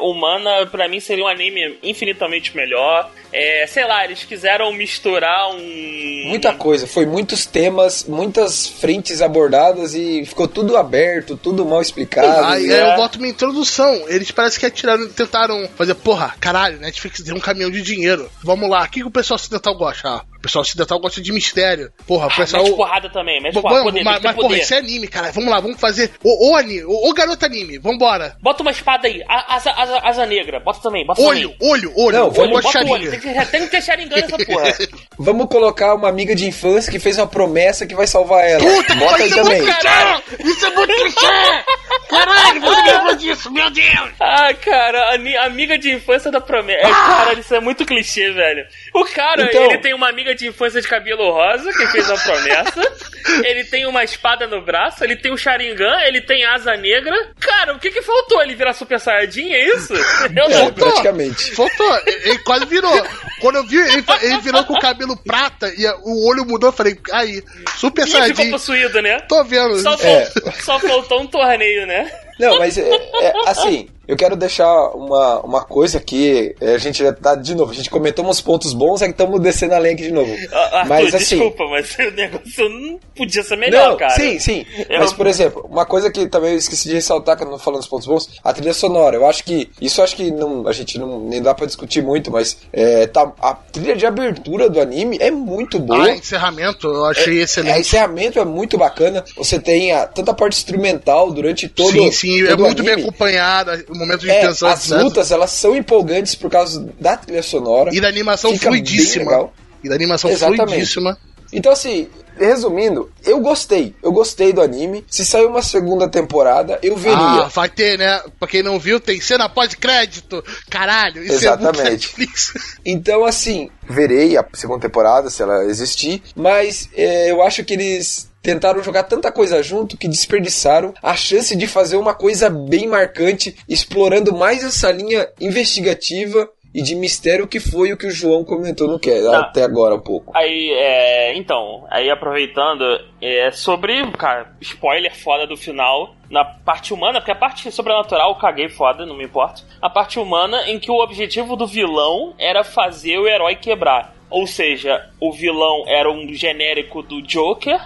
humana, pra mim seria um anime infinitamente melhor. É, sei lá, eles quiseram misturar um. Muita coisa, foi muitos temas, muitas frentes abordadas e ficou tudo aberto, tudo mal explicado. Aí e- é. eu boto minha introdução. Eles parece que atiraram, tentaram fazer, porra, caralho, Netflix deu um caminhão de dinheiro. Vamos lá, o que, que o pessoal ocidental gosta? Ah, o pessoal ocidental gosta de mistério. Porra, o Ah, pessoal. mete porrada também, mete porrada, poder, mas, mas, porra, isso é anime, cara. Vamos lá, vamos fazer. Ô, ô anime, ô, ô garoto anime, vambora. Bota uma espada aí, a- asa, asa, asa negra, bota também, bota Olho, também. olho, olho. Não, olho, vamos- bota Bota o olho, tem que, tem que ter Sharingan nessa porra. Vamos colocar uma amiga de infância que fez uma promessa que vai salvar ela. Puta Bota aí isso é também. muito clichê! Isso é muito clichê! Caralho, você lembrou disso, meu Deus! Ah, cara, amiga de infância da promessa. É, cara, isso é muito clichê, velho. O cara, Então- ele tem uma amiga de infância de cabelo rosa que fez uma promessa. ele tem uma espada no braço, ele tem o Sharingan, ele tem asa negra. Cara, o que que faltou? Ele virar Super Saiyajin, é isso? Eu É, não praticamente. Faltou, ele ele quase virou. Quando eu vi, ele, ele virou com o cabelo prata e o olho mudou, eu falei, aí, Super Ih, ficou Saiyajin. possuído, né? Tô vendo. Só, É. só faltou um torneio, né? Não, mas é, é, assim, eu quero deixar uma, uma coisa que é, a gente já tá de novo. A gente comentou uns pontos bons, é que estamos descendo a lenha aqui de novo. Ah, Arthur, mas assim. desculpa, mas o negócio não podia ser melhor, Não, cara. sim, sim. Eu- Mas, por exemplo, uma coisa que também eu esqueci de ressaltar quando eu não falando dos pontos bons, a trilha sonora. Eu acho que. Isso eu acho que não, a gente não nem dá pra discutir muito, mas é, tá, a trilha de abertura do anime é muito boa. Ah, encerramento, eu achei É, excelente. encerramento é muito bacana. Você tem a, tanta parte instrumental durante todo sim, sim, é todo o muito bem anime. acompanhada, momento de É, tensão. as etc. lutas, elas são empolgantes por causa da trilha sonora. E da animação bem fluidíssima. E da animação Exatamente. fluidíssima. Então, assim, resumindo, eu gostei. Eu gostei do anime. Se sair uma segunda temporada, eu veria. Ah, vai ter, né? Pra quem não viu, tem cena pós-crédito. Caralho, isso é Exatamente. Netflix. Então, assim, verei a segunda temporada, se ela existir, mas é, eu acho que eles tentaram jogar tanta coisa junto que desperdiçaram a chance de fazer uma coisa bem marcante, explorando mais essa linha investigativa e de mistério que foi o que o João comentou no que Tá. até agora um pouco. Aí, é. Então, aí aproveitando, é sobre, cara, spoiler foda do final. Na parte humana, porque a parte sobrenatural eu caguei foda, não me importa. A parte humana em que o objetivo do vilão era fazer o herói quebrar. Ou seja, o vilão era um genérico do Joker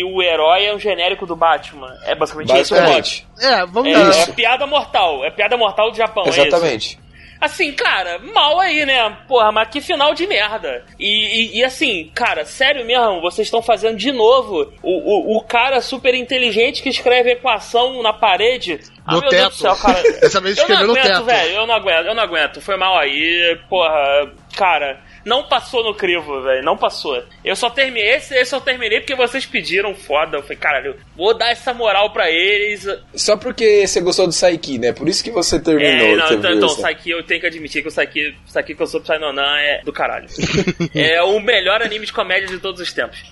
e o herói é um genérico do Batman. É basicamente isso o plot. Basicamente. É, vamos É, dar. Isso. é piada mortal. É piada mortal do Japão, é isso? Exatamente. Assim, cara, mal aí, né? Porra, mas que final de merda. E, e- e assim, cara, sério mesmo, vocês estão fazendo de novo o, o, o cara super inteligente que escreve equação na parede. Ah, No meu Deus do céu, cara. Dessa vez eu não escreveu no aguento, teto. velho. Eu não aguento, eu não aguento. Foi mal aí, porra. Cara, não passou no crivo, velho. Não passou. Eu só terminei. Esse, esse eu terminei porque vocês pediram foda. Eu falei, caralho, vou dar essa moral pra eles. Só porque você gostou do Saiki, né? Por isso que você terminou. É, não, então, viu então isso. Saiki, eu tenho que admitir que o Saiki, Saiki que eu sou pro Sainonan é do caralho. é o melhor anime de comédia de todos os tempos.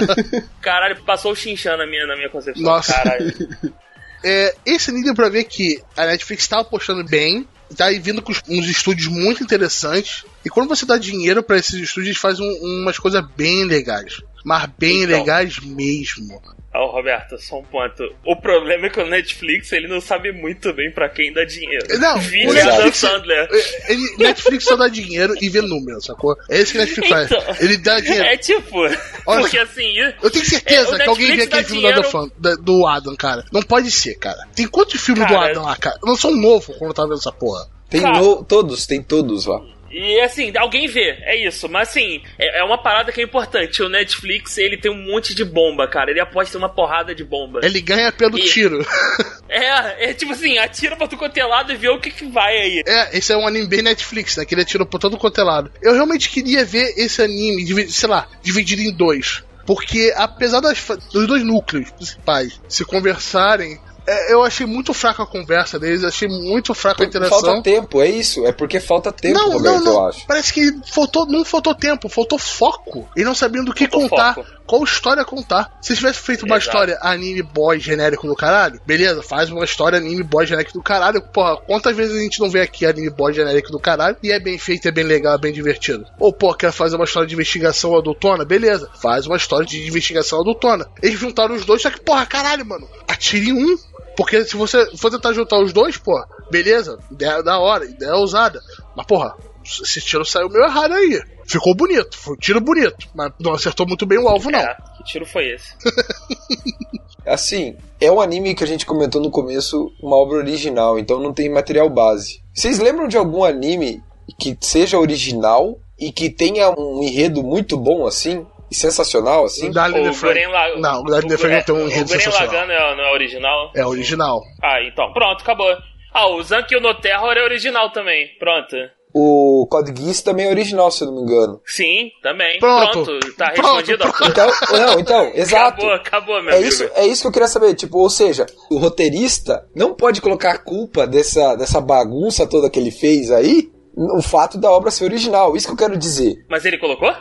Caralho, passou o Shinchan na minha, na minha concepção. Nossa. Caralho. É, esse nível pra ver que a Netflix tá apostando bem, tá aí vindo com uns estúdios muito interessantes. E quando você dá dinheiro pra esses estúdios, eles fazem um- umas coisas bem legais. Mas bem Então. legais mesmo. Ó, Roberto, só um ponto. O problema é que o Netflix, ele não sabe muito bem pra quem dá dinheiro. Não, Vide o Adam Netflix- Sandler. Ele, Netflix só dá dinheiro e vê número, sacou? É isso que a Netflix faz. Então. Ele dá dinheiro. É tipo, Olha, porque assim... Eu tenho É, certeza o que alguém vê aquele filme dinheiro- do Adam, Fan- da- do Adam, cara. Não pode ser, cara. Tem quantos filmes do Cara, Adam lá, cara? Eu não sou um novo quando eu tava vendo essa porra. Tem no- todos, tem todos lá. E assim, alguém vê, é isso. Mas assim, é, é uma parada que é importante. O Netflix, ele tem um monte de bomba, cara. Ele aposta uma porrada de bomba. Ele ganha pelo E- tiro. É, é tipo assim, atira pra tu é lado e vê o que, que vai aí. É, esse é um anime bem Netflix, né? Que ele atirou por todo é lado. Eu realmente queria ver esse anime, sei lá, dividido em dois. Porque apesar das, dos dois núcleos principais se conversarem, é, eu achei muito fraca a conversa deles, achei muito fraca a interação. Falta tempo, é isso. É porque falta tempo, não, Roberto, não, não. eu acho. Parece que faltou, não faltou tempo, faltou foco. E não sabiam do que Faltou contar, foco. Qual história contar. Se tivesse feito uma Exato. história anime boy genérico do caralho, beleza, faz uma história anime boy genérico do caralho. Porra, quantas vezes a gente não vê aqui anime boy genérico do caralho e é bem feito, é bem legal, é bem divertido. Ou, pô, quer fazer uma história de investigação adultona? Beleza, faz uma história de investigação adultona. Eles juntaram os dois, só que, porra, caralho, mano, atire em um. Porque se você for tentar juntar os dois, pô, beleza, ideia da hora, ideia ousada. Mas, porra, esse tiro saiu meio errado aí. Ficou bonito, foi um tiro bonito, mas não acertou muito bem o alvo, não. É, que tiro foi esse? Assim, é um anime que a gente comentou no começo, uma obra original, então não tem material base. Vocês lembram de algum anime que seja original e que tenha um enredo muito bom assim? E sensacional assim? Dali o the Frank. Gurren La- Não, o Dali the o tem um enredo O Gurren sensacional. Lagann é, não é original? É original. Ah, então, pronto, acabou. Ah, o Zankyo no Terror é original também. Pronto. O Code Geass também é original, se eu não me engano. Sim, também. Pronto. Pronto, tá Pronto, respondido. Então, não, então, exato. Acabou, acabou, meu É amigo. isso, é isso que eu queria saber, tipo, ou seja, o roteirista não pode colocar a culpa dessa, dessa bagunça toda que ele fez aí no fato da obra ser original, isso que eu quero dizer. Mas ele colocou?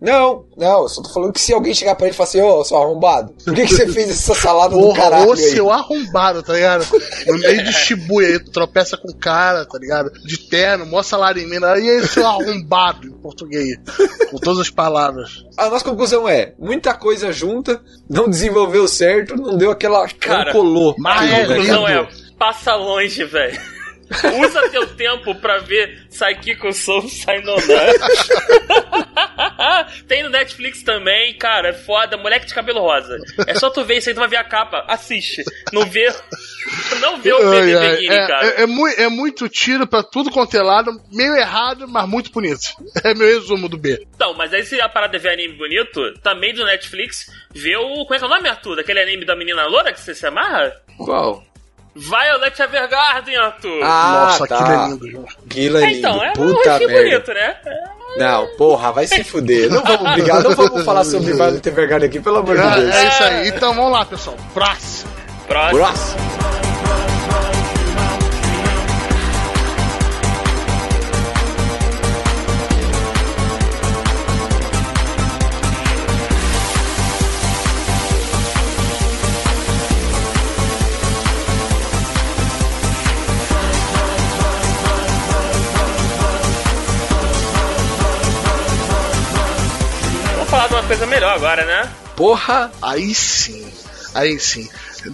Não, não, eu só tô falando que se alguém chegar pra ele e falar assim, ô, seu arrombado, por que, que você fez essa salada do Porra, caralho ô seu arrombado, tá ligado? No meio de Shibuya aí, tu tropeça com o cara, tá ligado? De terno, mó salário em mina. E aí, seu arrombado, em português. Com todas as palavras. A nossa conclusão é, muita coisa junta, não desenvolveu certo, não deu aquela... Cara, não colou. mas A é, conclusão lindo. é, passa longe, velho. Usa teu tempo pra ver Saikiko Sou Sainonan. Netflix também, cara, é foda, moleque de cabelo rosa. É só tu ver isso aí, tu vai ver a capa, assiste. Não vê, não vê o Ai, ai, é, cara. é, é mui- é muito tiro pra tudo quanto é lado, meio errado, mas muito bonito. É meu resumo do B. Então, mas aí se a parada é ver anime bonito, também do Netflix, vê o. Como é que é o nome, Arthur? Daquele anime da menina loura que você se amarra? Qual? Violet Evergarden, Arthur. Ah, Nossa, tá. aquilo é lindo, João. Aquilo é lindo. então, é um Puta rostinho merda. bonito, né? Não, porra, vai se fuder. Não vamos brigar, não vamos falar sobre Violet Evergarden aqui, pelo amor de É, Deus. é isso aí. Então vamos lá, pessoal. Próximo. Próximo. Próximo. Falar de uma coisa melhor agora, né? Porra, Aí sim. Aí sim.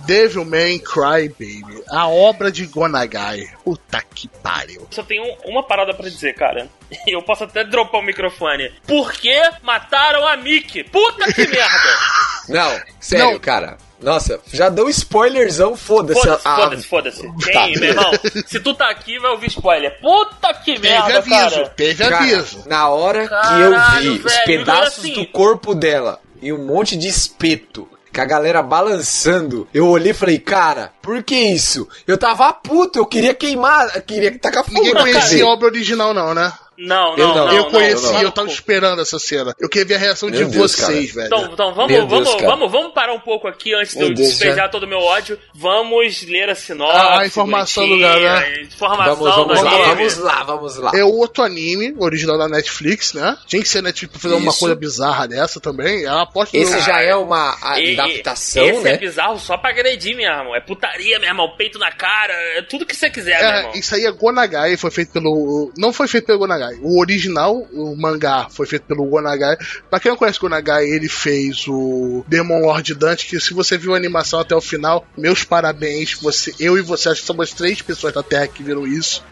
Devilman Crybaby. A obra de Gonagai. Puta que pariu. Só tenho um- uma parada pra dizer, cara. Eu posso até dropar o microfone. Por que mataram a Mickey? Puta que merda! não, sério, Não. cara. Nossa, já deu spoilerzão, foda-se. Foda-se, Ah, foda-se, foda-se. Tá. Quem, meu irmão? Se tu tá aqui, vai ouvir spoiler. Puta que Teve merda, aviso. cara. Teve Cara, aviso. na hora Caralho, que eu vi os velho, pedaços assim- do corpo dela e um monte de espeto, com a galera balançando, eu olhei e falei, cara, por que isso? Eu tava puto, eu queria queimar, queria tacar fogo Ninguém conhecia a obra original, não, né? Não, Eu não, não. não. eu não, conheci, não, eu tava esperando essa cena. Eu queria ver a reação de Meu Deus, vocês, cara. velho. Então, então vamos, Deus, vamos, cara. vamos, vamos parar um pouco aqui antes de Meu eu Deus, despejar já. todo o meu ódio. Vamos ler a sinopse. Ah, a informação do lugar, né? Informação Vamos, vamos do lá, vamos lá, vamos lá. É outro anime, original da Netflix, né? Tinha que ser Netflix pra fazer uma Isso. coisa bizarra dessa também. É uma aposta Esse já é uma adaptação, esse né? é bizarro só pra agredir, meu irmão. É putaria, meu irmão. Peito na cara. É tudo que você quiser, meu irmão. É, isso aí é Gonagai, foi feito pelo. Não foi feito pelo Gonagai. O original, o mangá, foi feito pelo Gonagai. Pra quem não conhece o Gonagai, ele fez o Demon Lord Dante, que se você viu a animação até o final, meus parabéns. Você, eu e você, acho que somos três pessoas da Terra que viram isso.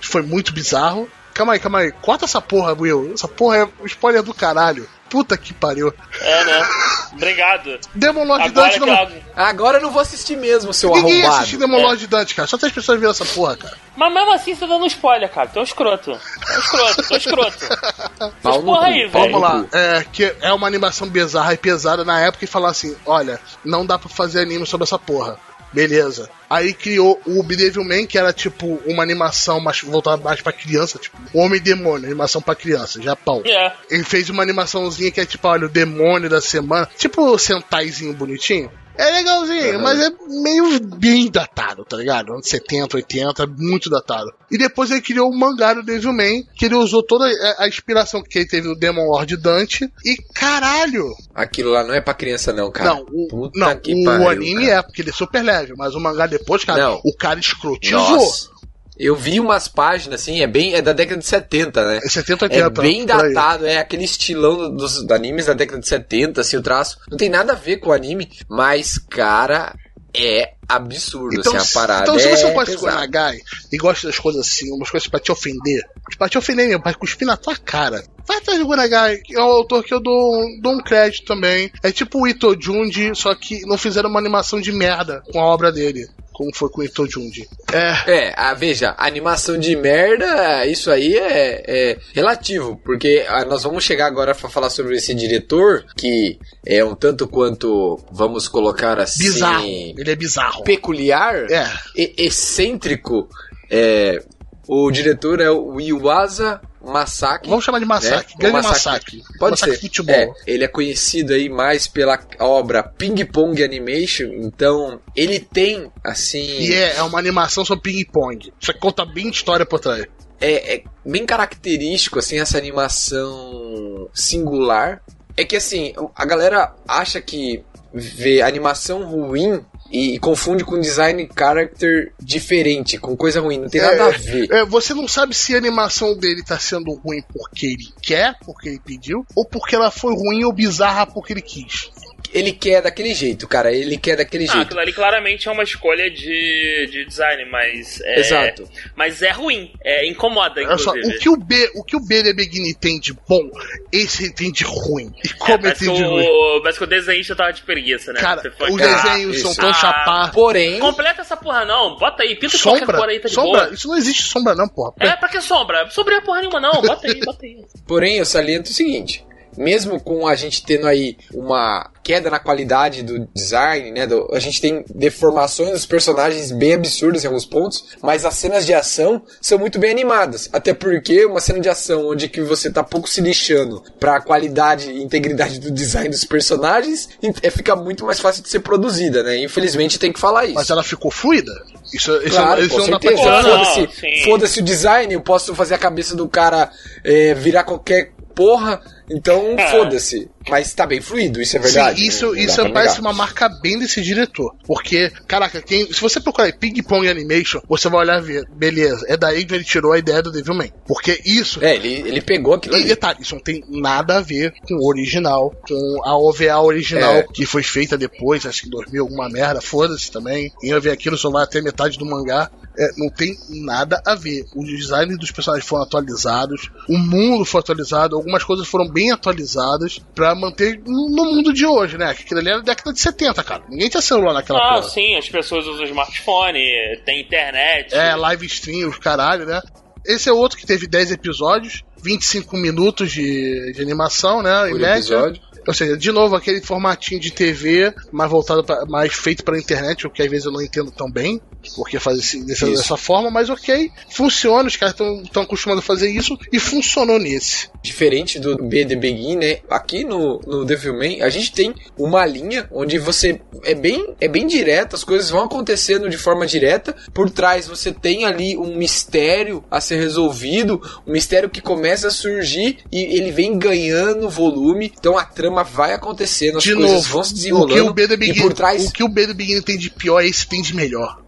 Foi muito bizarro. Calma aí, calma aí. Corta essa porra, Will. Essa porra é um spoiler do caralho. Puta que pariu. É, né? Obrigado. Demon Lord Agora Dante não. eu... Agora eu não vou assistir mesmo, seu Ninguém arrombado. assiste Demon Lord Dante, cara. Só três pessoas viram essa porra, cara. Mas mesmo assim, você tá dando spoiler, cara. Tu é um escroto. É um escroto, é um escroto. No porra aí, velho. Vamos lá, é que é uma animação bizarra e pesada na época e falar assim: olha, não dá pra fazer anime sobre essa porra. Beleza. Aí criou o Devilman, que era tipo uma animação mais voltada mais pra criança, tipo, Homem Demônio, animação pra criança, Japão. É. Ele fez uma animaçãozinha que é tipo, olha, o demônio da semana, tipo o Sentaizinho bonitinho. É legalzinho, Uhum. mas é meio bem datado, tá ligado? Anos 70, 80, muito datado. E depois ele criou o mangá do Devilman, que ele usou toda a- inspiração que ele teve no Demon Lord Dante. E caralho! Aquilo lá não é pra criança não, cara. não, o, Puta não, o pariu, anime cara. é, porque ele é super leve, mas o mangá depois, cara, Não. o cara escrotizou. Nossa. Eu vi umas páginas assim, é bem é da década de 70, né? É 70, É 80. bem datado, é aquele estilão dos animes da década de 70, assim, o traço. Não tem nada a ver com o anime, mas, cara, é absurdo, Então, assim, a parada. então se é você gosta de. Gonagai e gosta das coisas assim, umas coisas pra te ofender, pra te ofender mesmo, pra cuspir na tua cara, vai atrás do Gonagai, que é um autor que eu dou, dou um crédito também. É tipo o Ito Junji, só que não fizeram uma animação de merda com a obra dele, como foi com o Ito Junji. É, É, ah, veja, animação de merda, isso aí é, é relativo, porque ah, nós vamos chegar agora pra falar sobre esse diretor, que é um tanto quanto, vamos colocar assim, bizarro. Ele é bizarro. peculiar, É. e- excêntrico. É, o diretor é o Iwasa Masaki. Vamos chamar de Masaki. né? Grande O Masaki. Pode Masaki ser. Futebol. É, ele é conhecido aí mais pela obra Ping Pong Animation, então ele tem assim E é, é uma animação sobre ping-pong. Só que conta bem história por trás. é, é bem característico assim essa animação singular. É que assim, a galera acha que vê animação ruim e, confunde com design character diferente, com coisa ruim, não tem nada a ver. É, você não sabe se a animação dele tá sendo ruim porque ele quer, porque ele pediu, ou porque ela foi ruim ou bizarra porque ele quis. Ele quer daquele jeito, cara, ele quer daquele Ah, jeito. aquilo ali claramente é uma escolha de, de design, mas é, Exato. mas é ruim, é incomoda Olha só, inclusive. o que o B, o que o B de Begini tem de bom, esse ele tem de ruim. E É, como ele parece, tem que de ruim. o, parece que o desenhista tava de preguiça, né? Cara, Você foi- os desenhos são isso. tão Ah, chapar. Porém, Completa essa porra não, bota aí, pinta qualquer Sombra? cor aí, tá de sombra? boa. Isso não existe sombra, não, porra. É, pra que sombra? Sombra é porra nenhuma não, bota aí, bota aí. porém eu saliento o seguinte, mesmo com a gente tendo aí uma queda na qualidade do design, né? do- a gente tem deformações dos personagens bem absurdas em alguns pontos, mas as cenas de ação são muito bem animadas. Até porque uma cena de ação onde que você tá pouco se lixando pra qualidade e integridade do design dos personagens, é, fica muito mais fácil de ser produzida, né? Infelizmente tem que falar isso. Mas ela ficou fluida? Isso, isso, Claro, isso pra certeza. tirar, não. Não, Foda-se foda-se o design, eu posso fazer a cabeça do cara é, virar qualquer porra, então É. foda-se. Mas tá bem fluido, isso é verdade. Sim, isso, isso parece uma marca bem desse diretor. Porque, caraca, quem, se você procurar Ping Pong Animation, você vai olhar e ver, beleza, é daí que ele tirou a ideia do Devilman. Porque isso. É, ele, ele pegou aquilo E ali. detalhe, isso não tem nada a ver com o original, com a OVA original, É. que foi feita depois, acho que em 2000, alguma merda, foda-se também. Quem vai ver aquilo só vai até metade do mangá. É, não tem nada a ver. O design dos personagens foram atualizados, o mundo foi atualizado, algumas coisas foram bem atualizadas pra manter no mundo de hoje, né? Aquilo ali era da década de 70, cara. Ninguém tinha celular naquela Ah, porra. sim, as pessoas usam smartphone, tem internet. É, live stream, os caralho, né? Esse é outro que teve 10 episódios, 25 minutos de, de animação, né? Em Por média. episódio. Ou seja, de novo, aquele formatinho de TV, mais voltado pra, mais feito pra internet, o que às vezes eu não entendo tão bem, porque faz esse- dessa, dessa forma, mas ok, funciona, os caras estão acostumados a fazer isso e funcionou nesse. Diferente do B The Begin, né? Aqui no, no Devilman, a gente tem uma linha onde você é bem, é bem direto, as coisas vão acontecendo de forma direta. Por trás você tem ali um mistério a ser resolvido, um mistério que começa a surgir e ele vem ganhando volume. Então a trama vai acontecendo, as De coisas novo, vão se o que desenrolando. o B e Begin, por trás o que o B Begin tem de pior, esse tem de melhor.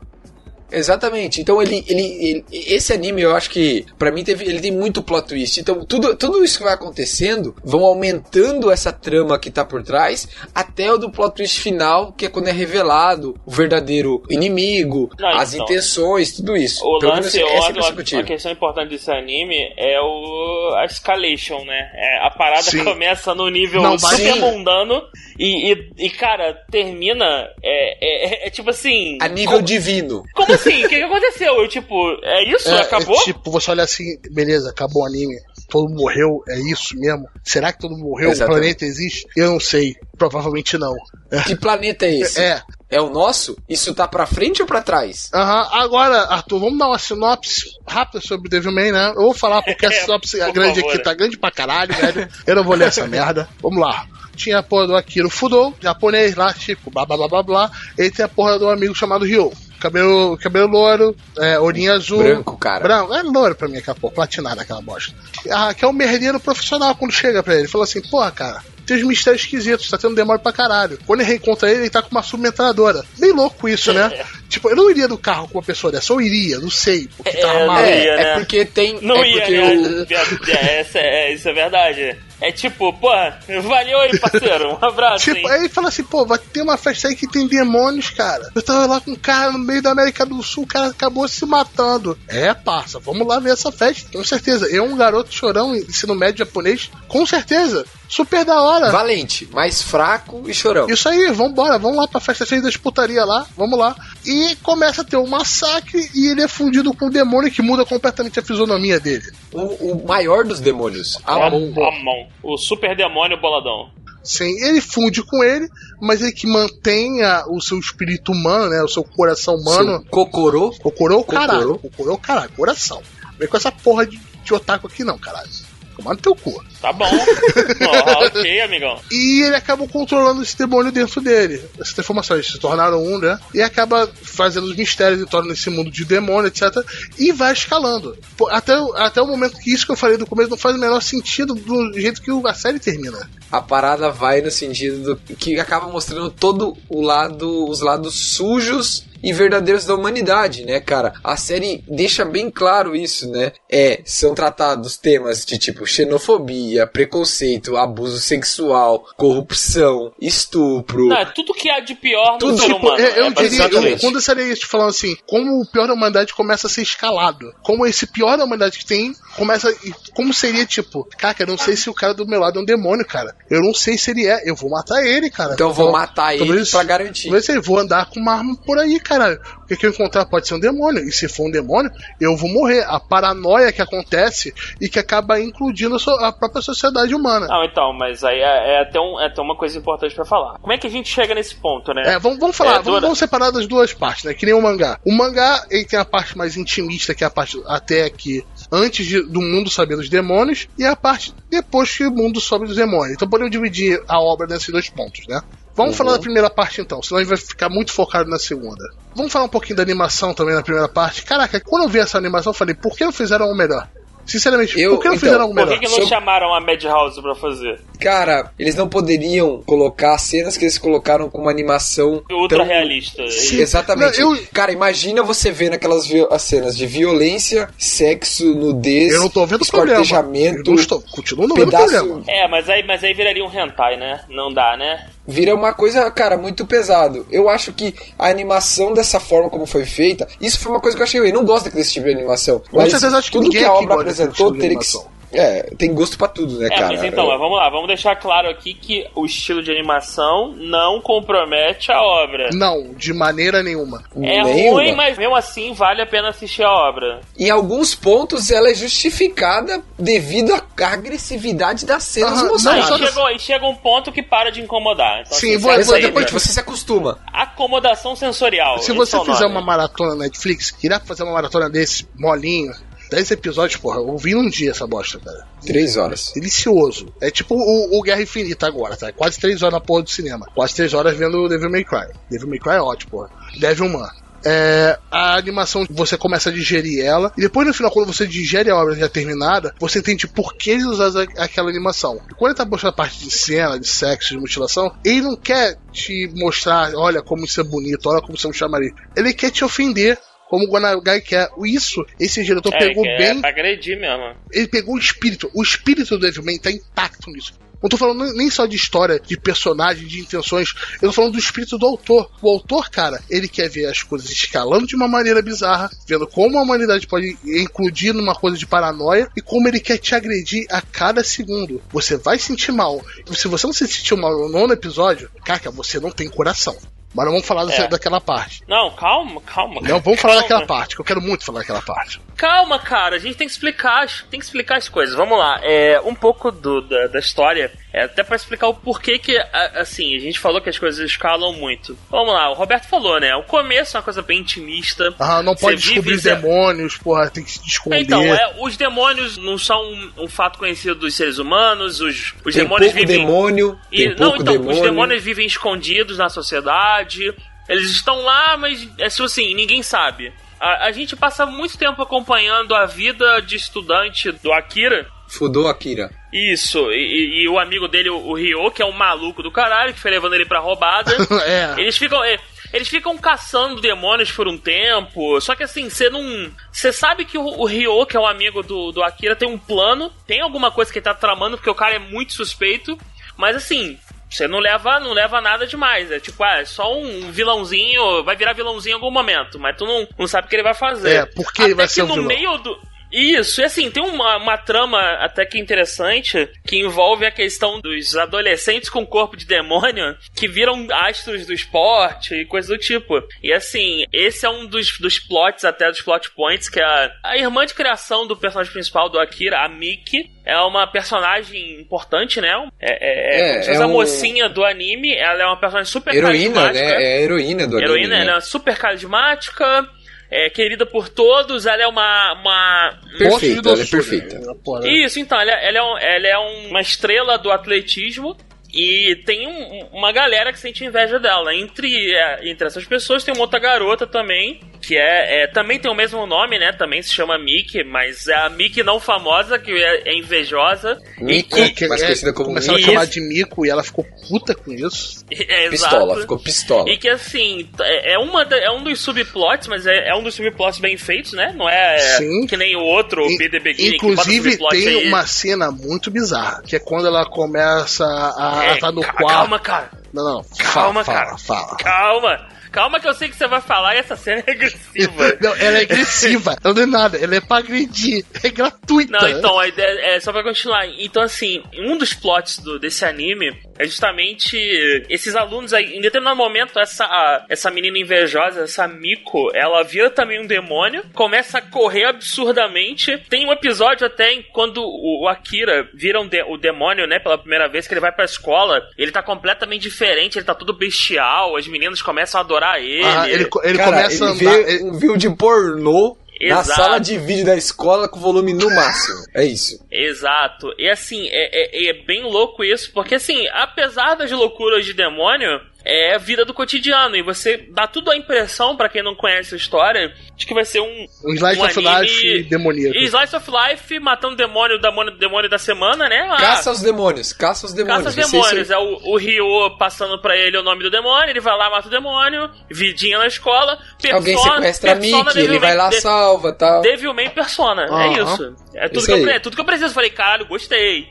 Exatamente. Então ele, ele, ele- esse anime eu acho que pra mim teve, ele tem muito plot twist. Então tudo, tudo isso que vai acontecendo vão aumentando essa trama que tá por trás até o do plot twist final, que é quando é revelado o verdadeiro inimigo, Não, as então. intenções, tudo isso. O Pelo lance, menos eu essa é a uma, perspectiva. uma questão importante desse anime é o a escalation, né? É, a parada Sim. começa no nível Não, super Sim. mundano e, e, e, cara, termina. É, é, é tipo assim. A nível como, divino. como assim? O que, que aconteceu? Eu, tipo, é isso? É, Acabou? é tipo, você olha assim, beleza, acabou o anime, todo mundo morreu, é isso mesmo? Será que todo mundo morreu? Exatamente. O planeta existe? Eu não sei, provavelmente não. Que planeta é esse? É. É o nosso? Isso tá pra frente ou pra trás? Aham, agora, Arthur, vamos dar uma sinopse rápida sobre Devilman, né? Eu vou falar porque a É, sinopse por grande favor. aqui tá grande pra caralho, velho. Eu não vou ler essa merda. Vamos lá. Tinha a porra do Akiro Fudo, japonês lá, tipo, blá blá blá blá blá. Ele tem a porra do amigo chamado Ryo. Cabelo, cabelo louro, é, olhinho azul. Branco, cara. Branco, é louro pra mim aquela porra, platinada aquela bosta. Ah, que é um merdeiro profissional quando chega pra ele. Ele fala assim, porra, cara, tem uns mistérios esquisitos, tá tendo demora pra caralho. Quando ele reencontra ele, ele tá com uma submetralhadora. Bem louco isso, né? tipo, eu não iria do carro com uma pessoa dessa, eu iria, não sei, porque tá É, não É, ia, é né? porque tem. Não é ia, porque né? o- Viado, é, essa é- isso é verdade. É tipo, pô, valeu aí, parceiro. Um abraço. Tipo, hein? aí ele fala assim, pô, vai ter uma festa aí que tem demônios, cara. Eu tava lá com um cara no meio da América do Sul, o cara acabou se matando. É, parça, vamos lá ver essa festa. Com certeza. Eu, um garoto chorão, ensino médio japonês, com certeza. Super da hora. Valente, mais fraco e chorão. Isso aí, vambora, vamos lá pra festa cheia das putaria lá, vamos lá. E começa a ter um massacre e ele é fundido com um demônio que muda completamente a fisionomia dele. O, o maior dos demônios. Amon. Amon. O super demônio boladão. Sim, ele funde com ele, mas ele que mantenha o seu espírito humano, né? O seu coração humano. Seu Kokorô. Cocorou, caralho. Cocorou. Cocorou, caralho. Coração. Vem com essa porra de, de otaku aqui não, caralho. Tomar no teu cu. Tá bom. Ó, ok, amigão. E ele acaba controlando esse demônio dentro dele. Essas transformações se tornaram um, né? E acaba fazendo os mistérios e torna esse mundo de demônio, etc. E vai escalando. Até, o- até o momento que isso que eu falei do começo não faz o menor sentido do jeito que o- a série termina. A parada vai no sentido do que acaba mostrando todo o lado, os lados sujos e verdadeiros da humanidade, né, cara? A série deixa bem claro isso, né? É, são tratados temas de tipo xenofobia, preconceito, abuso sexual, corrupção, estupro. Não, é tudo que há de pior no Tudo, ser Tipo, humano. eu, eu é diria, eu, quando eu seria isso falando assim, como o pior da humanidade começa a ser escalado. Como esse pior da humanidade que tem, começa. Como seria, tipo, cara, eu não sei se o cara do meu lado é um demônio, cara. Eu não sei se ele é. Eu vou matar ele, cara. Então eu vou matar ele Talvez- pra garantir. Talvez eu vou andar com uma arma por aí, caralho, o que, que eu encontrar pode ser um demônio. E se for um demônio, eu vou morrer. A paranoia que acontece e que acaba incluindo a, própria sociedade humana. Não, então, mas aí é, é até, um, é até uma coisa importante pra falar. Como é que a gente chega nesse ponto, né? É, vamos, vamos falar, É, vamos, vamos separar das duas partes, né? Que nem o mangá. O mangá, ele tem a parte mais intimista, que é a parte até aqui, antes de- do mundo saber dos demônios, e a parte depois que o mundo sobe dos demônios. Então podemos dividir a obra nesses dois pontos, né? Vamos falar da primeira parte então, senão a gente vai ficar muito focado na segunda. Vamos falar um pouquinho da animação também na primeira parte. Caraca, quando eu vi essa animação, eu falei, por que não fizeram algo melhor? Sinceramente, Eu- por que não então, fizeram algo Por melhor? que, que não chamaram a Madhouse pra fazer? Cara, eles não poderiam colocar cenas que eles colocaram com uma animação Ultra tão- realista. Sim. Exatamente. Não, eu- Cara, imagina você vendo aquelas vi- as cenas de violência, sexo, nudez, Eu não tô vendo problema. Eu esquartejamento, não estou, continuo não vendo pedaço, problema. É, mas aí, mas aí viraria um hentai, né? Não dá, né? vira uma coisa, cara, muito pesado. Eu acho que a animação dessa forma como foi feita, isso foi uma coisa que eu achei ruim. Eu não gosto desse tipo de animação. Com mas certeza acho que tudo que, ninguém a aqui obra apresentou tipo teria que. É, tem gosto pra tudo, né, É, cara? mas então, Eu- mas vamos lá, vamos deixar claro aqui que o estilo de animação não compromete a obra. Não, de maneira nenhuma. É nenhuma. ruim, mas mesmo assim vale a pena assistir a obra. Em alguns pontos ela é justificada devido à agressividade das cenas não, mostradas. Aí só- chegou, aí chega um ponto que para de incomodar. Então, Sim, assim, vou- vou- Depois você se acostuma. Acomodação sensorial. Se você é fizer nome. uma maratona na Netflix, queria fazer uma maratona desse, molinho, 10 episódios, porra, eu vi num dia essa bosta, cara. Três horas. Delicioso. É tipo o, o Guerra Infinita agora, tá? Quase 3 horas na porra do cinema. Quase 3 horas vendo o Devil May Cry. Devil May Cry é ótimo, porra. Devilman. É, a animação, você começa a digerir ela, e depois no final, quando você digere a obra já terminada, você entende por que eles usaram aquela animação. E quando ele tá mostrando a parte de cena, de sexo, de mutilação, ele não quer te mostrar, olha como isso é bonito, olha como isso é um chamariz. Ele quer te ofender. Como o Gonagai quer. Isso, esse diretor É, pegou que é bem pra agredir mesmo. ele pegou o espírito. O espírito do Devilman tá intacto nisso. Não tô falando nem só de história, de personagem, de intenções. Eu tô falando do espírito do autor. O autor, cara, ele quer ver as coisas escalando de uma maneira bizarra, vendo como a humanidade pode incluir numa coisa de paranoia e como ele quer te agredir a cada segundo. Você vai sentir mal. Se você não se sentiu mal no nono episódio, cara, você não tem coração. Mas não vamos falar É. daquela parte. Não, calma, calma. Não, vamos falar calma. daquela parte, que eu quero muito falar daquela parte. Calma, cara, a gente tem que explicar, as- tem que explicar as coisas. Vamos lá, é um pouco do, da, da história, é até pra explicar o porquê que, a- assim, a gente falou que as coisas escalam muito. Vamos lá, o Roberto falou, né? O começo é uma coisa bem intimista. Ah, não pode Você vive descobrir os ze- demônios, porra, tem que se esconder. Então, é, os demônios não são um, um fato conhecido dos seres humanos, os, os Tem demônios pouco vivem. demônio, E, tem não, pouco então, demônio. os demônios vivem escondidos na sociedade. Eles estão lá, mas é assim, ninguém sabe. A, a gente passa muito tempo acompanhando a vida de estudante do Akira. Fudou Akira. Isso, e, e- o amigo dele, o, o Ryo, que é um maluco do caralho, que foi levando ele pra roubada. é. Eles ficam. é, Eles ficam caçando demônios por um tempo. Só que assim, você não. Você sabe que o, o Ryo, que é um amigo do, do Akira, tem um plano, tem alguma coisa que ele tá tramando, porque o cara é muito suspeito. Mas assim, você não leva, não leva nada demais. É tipo, ah, é só um vilãozinho, vai virar vilãozinho em algum momento, mas tu não, não sabe o que ele vai fazer. É, por que ele Até vai que ser um no vilão. meio do. Isso, e assim, tem uma, uma trama até que interessante que envolve a questão dos adolescentes com corpo de demônio que viram astros do esporte e coisa do tipo. E assim, esse é um dos, dos plots, até dos plot points, que é a, a irmã de criação do personagem principal do Akira, a Miki, é uma personagem importante, né? É, é, É, fosse é a um- mocinha do anime, ela é uma personagem super Heroína, carismática. né? É a heroína do Heroína, anime, né? ela é super carismática, é querida por todos, ela é uma. uma... Perfeita, ela é perfeita. Porra. Isso, então, ela, ela é, um- ela é um- uma estrela do atletismo. E tem um- uma galera que sente inveja dela. Entre, é, entre essas pessoas tem uma outra garota também, que é, é- também tem o mesmo nome, né? Também se chama Mickey, mas é a Mickey não famosa, que é, é invejosa. Mico, E Que mais é, conhecida como começaram a chamar de Mico e ela ficou puta com isso. É, Pistola, exato. ficou pistola. E que assim, é é uma é um dos subplots, mas é, é um dos subplots bem feitos, né? Não é Sim. que nem o outro, o Be The Beginning, Inclusive, tem aí. uma cena muito bizarra, que é quando ela começa a Estar no quarto. Calma, cara. Não, não. Calma, fala, cara. Fala, fala. Calma. Calma que eu sei que você vai falar e essa cena é agressiva. Não, ela é agressiva. Não é nada. Ela é pra agredir. É gratuita. Não, então, a ideia é só pra continuar. Então, assim, um dos plots do, desse anime é justamente esses alunos aí. Em determinado momento, essa, a- essa menina invejosa, essa Miko, ela vira também um demônio, começa a correr absurdamente. Tem um episódio até em quando o, o Akira vira um de- o demônio, né, pela primeira vez, que ele vai pra escola. Ele tá completamente diferente, ele tá todo bestial, as meninas começam a adorar ele. Ah, ele, ele Cara, começa a ele andar. vê ele- um vídeo de pornô na Exato. sala de vídeo da escola com volume no máximo. É isso. Exato. E assim, é, é, é bem louco isso, porque assim, apesar das loucuras de demônio, é a vida do cotidiano. E você dá tudo a impressão, pra quem não conhece a história, de que vai ser um. Um slice um of anime- life demoníaco. Slice of Life matando o demônio, demônio, demônio da semana, né? Ah, Caça aos demônios, caça aos demônios. Caça aos esse- demônios. É o, o Ryo passando pra ele o nome do demônio, ele vai lá, mata o demônio, vidinha na escola, persona, Alguém sequestra a persona Mickey, ele vai lá, Devilman- salva tal. Devilman Persona. É isso. É tudo, Isso que eu, é tudo que eu preciso. Falei, caralho, gostei.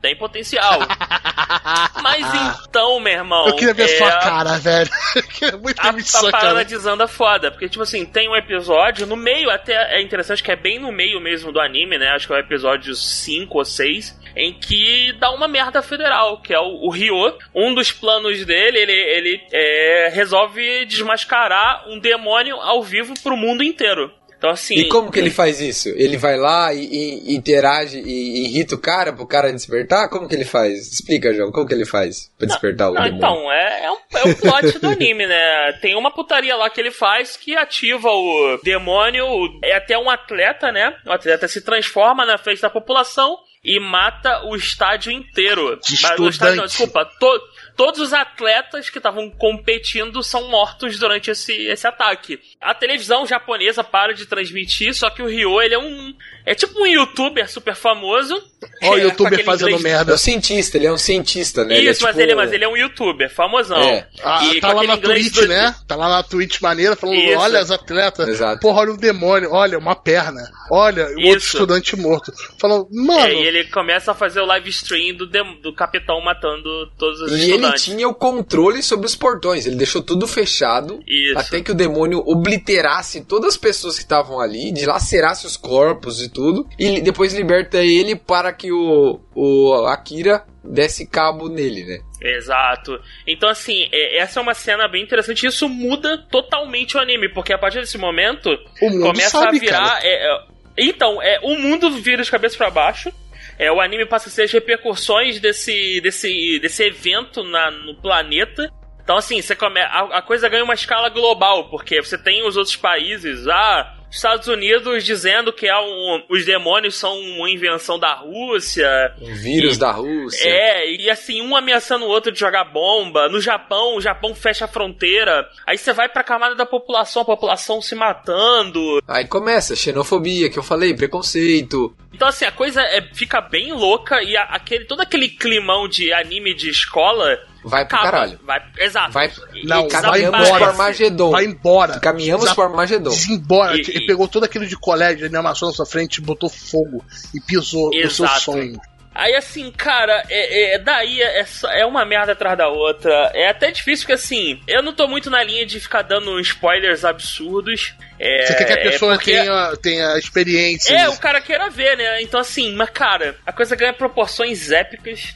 Tem potencial. Mas então, meu irmão. Eu queria ver é, sua cara, velho. Eu queria muito A, ver a sua parada cara. desanda foda. Porque, tipo assim, tem um episódio no meio, até é interessante que é bem no meio mesmo do anime, né? Acho que é o episódio 5 ou 6. Em que dá uma merda federal, que é o, o Ryo. Um dos planos dele, ele, ele é, resolve desmascarar um demônio ao vivo pro mundo inteiro. Então, assim. E como que ele faz isso? Ele vai lá e, e interage e irrita o cara pro cara despertar? Como que ele faz? Explica, João, como que ele faz pra despertar o Não, demônio? então, é, é, um, é o plot do anime, né? Tem uma putaria lá que ele faz que ativa o demônio, é até um atleta, né? O atleta se transforma na frente da população e mata o estádio inteiro. De Mas o estádio, não, estudante. desculpa, to- todos os atletas que estavam competindo são mortos durante esse, esse ataque. A televisão japonesa para de transmitir, só que o Ryo, ele é um... É tipo um youtuber super famoso. Ó, o é, youtuber fazendo inglês- É merda. um cientista, ele é um cientista, né? Isso, ele é, mas, tipo- ele, mas ele é um youtuber, famosão. É. Ah, E tá lá na Twitch, do- né? Tá lá na Twitch maneira falando: Isso. olha as atletas. Exato. Porra, olha o demônio. Olha, uma perna. Olha, o outro estudante morto. Falando, mano. É, e ele começa a fazer o live stream do, dem- do capitão matando todos os E ele estudantes. tinha o controle sobre os portões. Ele deixou tudo fechado Isso. até que o demônio obliterasse todas as pessoas que estavam ali, dilacerasse os corpos e tudo, e depois liberta ele para que o, o Akira desse cabo nele, né? Exato. Então, assim, é- essa é uma cena bem interessante. Isso muda totalmente o anime, porque a partir desse momento O mundo começa sabe, a virar. é, é- então, é, o mundo vira de cabeça pra baixo. É, o anime passa a ser as repercussões desse, desse, desse evento na, no planeta. Então, assim, você come, a, a coisa ganha uma escala global, porque você tem os outros países, ah, Estados Unidos dizendo que é um, os demônios são uma invenção da Rússia. Um vírus E- da Rússia. É, e assim, um ameaçando o outro de jogar bomba. No Japão, o Japão fecha a fronteira. Aí você vai pra camada da população, a população se matando. Aí começa, xenofobia que eu falei, preconceito. Então, assim, a coisa é, fica bem louca e a- aquele, todo aquele climão de anime de escola. Vai pro acaba. caralho. Vai, exato. Vai, E- Não, vai pro Armagedon. Vai embora. Caminhamos Desa- pro Armagedon. Desembora. E- Ele e- pegou todo aquilo de colégio de animação na sua frente, botou fogo e pisou no seu Exato. sonho. Aí assim, cara, é, é- daí é, só- é uma merda atrás da outra. É até difícil porque assim, eu não tô muito na linha de ficar dando spoilers absurdos. É, Você quer que a é pessoa porque- tenha, tenha experiência. É, o cara queira ver, né? Então, assim, mas, cara, a coisa ganha proporções épicas.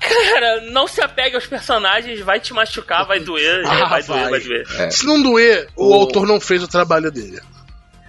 Cara, não se apegue aos personagens, vai te machucar, vai doer, Ah, vai doer, vai. vai doer. É. Se não doer, o, O- autor não fez o trabalho dele.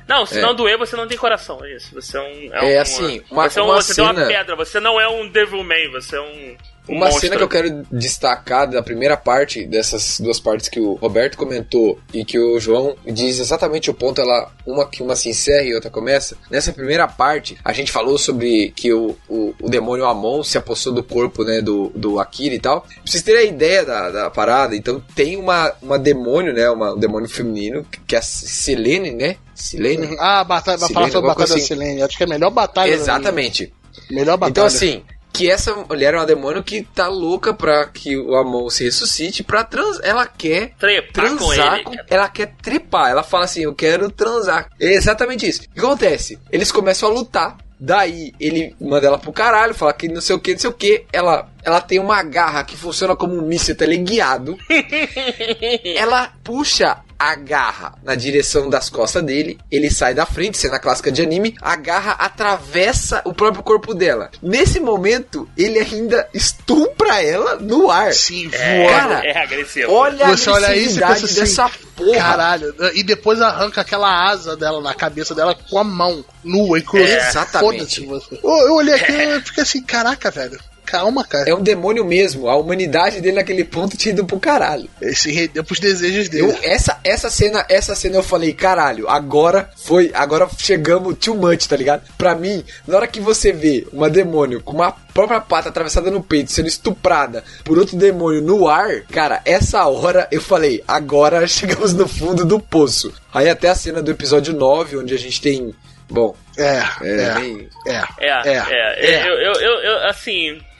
Não, se É. não doer, você não tem coração, é isso. Você é um. É um- assim, uma- você, é um, uma você tem uma cena- pedra, você não é um Devilman, você é um. Um Uma cena que eu quero destacar da primeira parte, dessas duas partes que o Roberto comentou e que o João diz exatamente o ponto, ela, uma que uma se encerra e outra começa. Nessa primeira parte, a gente falou sobre que o, o, o demônio Amon se apossou do corpo né, do, do Akira e tal. Pra vocês terem a ideia da, da parada, então tem uma, uma demônio, né? Uma, um demônio feminino, que é a Selene, né? Selene? Ah, a batalha, vai falar Silene, sobre a batalha da assim. Silene. Acho que é a melhor batalha. da Exatamente. Melhor batalha. Então, assim, que essa mulher é uma demônio que tá louca pra que o Amon se ressuscite pra trans. Ela quer Trepar com transar ele. com, Ela quer trepar. Ela fala assim: Eu quero transar. É exatamente isso. O que acontece? Eles começam a lutar Daí ele manda ela pro caralho, fala que não sei o que, não sei o que. Ela, ela tem uma garra que funciona como um míssil teleguiado. ela puxa a garra na direção das costas dele, ele sai da frente, cena clássica de anime, a garra atravessa o próprio corpo dela. Nesse momento, ele ainda estupra ela no ar. Sim, É, voa. Cara, é agressivo. Olha Você a olha isso e agressividade assim, dessa porra. Caralho. E depois arranca aquela asa dela na cabeça dela com a mão nua e crua. É, exatamente. Eu, eu olhei aqui e fiquei assim, caraca, velho. Calma, cara. É um demônio mesmo. A humanidade dele naquele ponto tinha ido pro caralho. Esse rendeu pros desejos dele. Eu, essa, essa cena, essa cena eu falei, caralho, agora foi, agora chegamos too much, tá ligado? Pra mim, na hora que você vê uma demônio com uma própria pata atravessada no peito, sendo estuprada por outro demônio no ar, cara, essa hora eu falei, agora chegamos no fundo do poço. Aí até a cena do episódio 9, onde a gente tem, bom, É, é, é, é. É, É, é. é. Eu, eu, eu, eu, assim. É. É.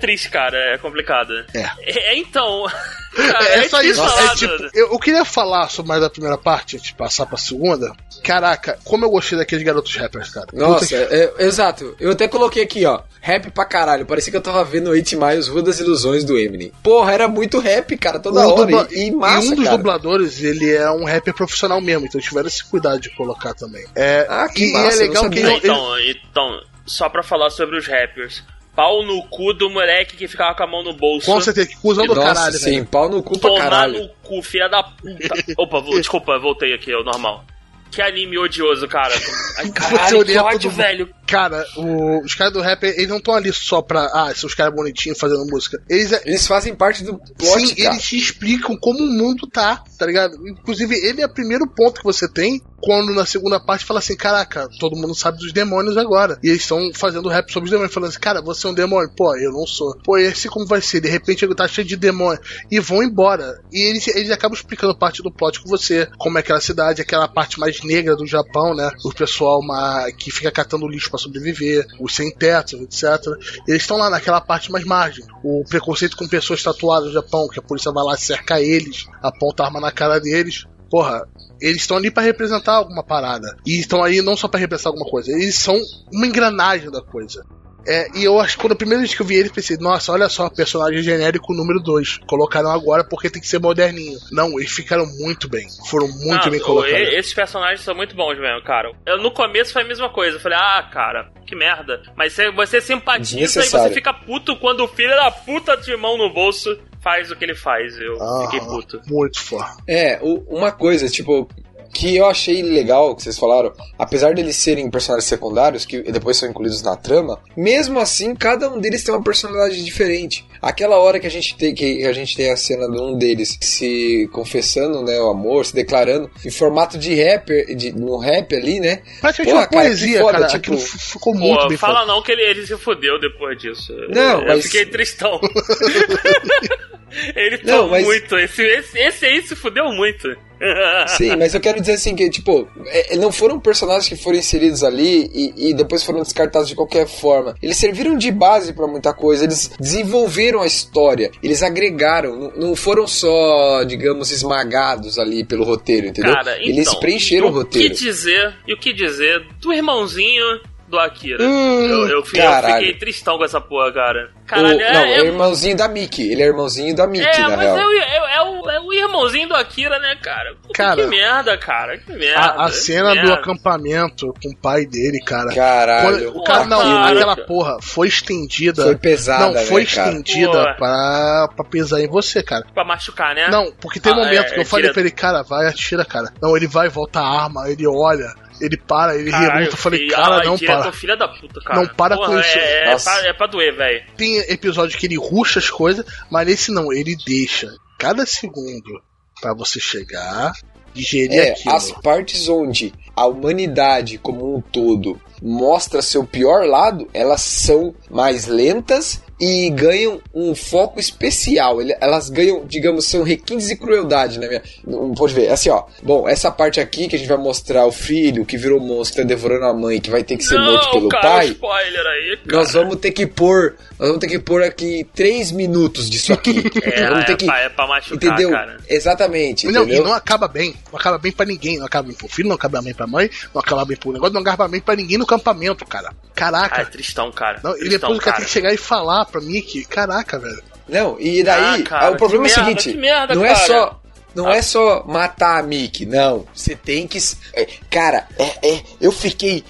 triste, cara. É complicado. É. É, então. Cara, É, só difícil isso. falar, É, tipo, eu, eu queria falar sobre mais da primeira parte, antes de passar pra segunda. Caraca, como eu gostei daqueles garotos rappers, cara. Nossa, que- é- é- exato. Eu até coloquei aqui, ó. Rap pra caralho. Parecia que eu tava vendo 8 Miles Rua das Ilusões do Eminem. Porra, era muito rap, cara, toda Um hora. dubla- E, e massa, e um dos cara. dubladores, ele é um rapper profissional mesmo, então tiveram esse cuidado de colocar também. É, Ah, que e, massa, e é legal que ele- Então, então, só pra falar sobre os rappers. Pau no cu do moleque que ficava com a mão no bolso. com certeza, que cuzão do Nossa, caralho, sim, velho. pau no cu pra Tomar caralho. no cu, filha da puta. Opa, vou- desculpa, voltei aqui, é o normal. Que anime odioso, cara. Ai, caralho, que ódio, velho. Cara, o- os caras do rap, eles não estão ali só pra. Ah, são os caras bonitinhos fazendo música. Eles, é- Eles fazem parte do plot, sim, cara. eles te explicam como o mundo tá, tá ligado? Inclusive, ele é o primeiro ponto que você tem quando na segunda parte fala assim: caraca, todo mundo sabe dos demônios agora. E eles estão fazendo rap sobre os demônios, falando assim: cara, você é um demônio? Pô, eu não sou. Pô, e assim como vai ser? De repente ele tá cheio de demônio. E vão embora. E eles, eles acabam explicando parte do plot com você, como é aquela cidade, aquela parte mais negra do Japão, né? O pessoal ma- que fica catando lixo pra sobreviver, os sem teto, etc. Eles estão lá naquela parte mais margem. O preconceito com pessoas tatuadas no Japão, que a polícia vai lá cercar eles, aponta a arma na cara deles. Porra, eles estão ali pra representar alguma parada. E estão aí não só pra representar alguma coisa, eles são uma engrenagem da coisa. É, e eu acho que quando a primeira vez que eu vi ele, pensei, nossa, olha só, personagem genérico número 2. Colocaram agora porque tem que ser moderninho. Não, eles ficaram muito bem. Foram muito Não, bem colocados. e- Esses personagens são muito bons mesmo, cara. Eu, no começo foi a mesma coisa. Eu falei, ah, cara, que merda. Mas você, você simpatiza e você fica puto quando o filho da puta de mão no bolso faz o que ele faz. Eu Ah, fiquei puto. Muito foda. É, o- uma coisa, tipo, que eu achei legal que vocês falaram, apesar deles serem personagens secundários, que depois são incluídos na trama, mesmo assim, cada um deles tem uma personalidade diferente. Aquela hora que a gente tem, que a gente tem a cena de um deles se confessando, né, o amor, se declarando, em formato de rapper, de, no rap ali, né? Praticamente Porra, uma cara, que poesia, foda, cara. tipo- ficou muito Pô, bem fala feito. não que ele, ele se fudeu depois disso. Não, eu mas- fiquei tristão. ele Não, mas- muito. Esse, esse, esse aí se fudeu muito. Sim, mas eu quero dizer assim que, tipo, é, não foram personagens que foram inseridos ali e, e depois foram descartados de qualquer forma. Eles serviram de base pra muita coisa, eles desenvolveram a história, eles agregaram, não, não foram só, digamos, esmagados ali pelo roteiro, entendeu? Cara, então, eles preencheram o o roteiro. que dizer, e o que dizer do irmãozinho do Akira? Hum, eu, eu, fui- eu caralho. fiquei tristão com essa porra, cara. O- Caralho, não, é, é, é, irmãozinho da Mickey, ele é irmãozinho da Mickey, é, na mas real. é o, é, é o, é o irmãozinho do Akira, né, cara? Puta, Cara, que merda, cara. Que merda. A, a cena do merda. acampamento com o pai dele, cara. Caralho. Quando- o cara, não, Porra, aquela porra foi estendida. Foi pesada, Não, foi né, estendida pra, pra pesar em você, cara. Pra machucar, né? Não, porque tem Ah, momento é, que eu é falei direto. pra ele, cara, vai, atira, cara. Não, ele vai, volta a arma, ele olha, ele para, ele Caralho, reluta. Eu falei, filho, cara, não diretor, para. filha da puta, cara. Não para Porra, com isso. É, é, pra, é pra doer, velho. Tem episódio que ele ruxa as coisas, mas nesse não, ele deixa cada segundo pra você chegar, digerir É, aquilo. as partes onde a humanidade como um todo mostra seu pior lado, elas são mais lentas e ganham um foco especial. Elas ganham, digamos, são requintes de crueldade, né? Minha, não pode ver. Assim, ó. Bom, essa parte aqui que a gente vai mostrar o filho que virou monstro, que tá devorando a mãe, que vai ter que ser morto pelo cara, pai. spoiler aí, cara. Nós vamos ter que pôr. Nós vamos ter que pôr aqui três minutos disso aqui. É, vamos ter é, que. pra, é pra machucar, Entendeu? cara. Exatamente. Não, e entendeu? não acaba bem. Não acaba bem pra ninguém. Não acaba bem pro filho, não acaba bem pra mãe, não acaba bem pro negócio, não acaba bem pra ninguém no campamento, cara. Caraca. Ah, é tristão, cara. Não, e tristão, depois o cara. tem que chegar e falar pra mim que, caraca, velho. Não, e daí, Ah, cara, o problema é o seguinte, merda, não é cara. só não Ah. é só matar a Mickey, não. Você tem que. é, Cara, é, é, eu fiquei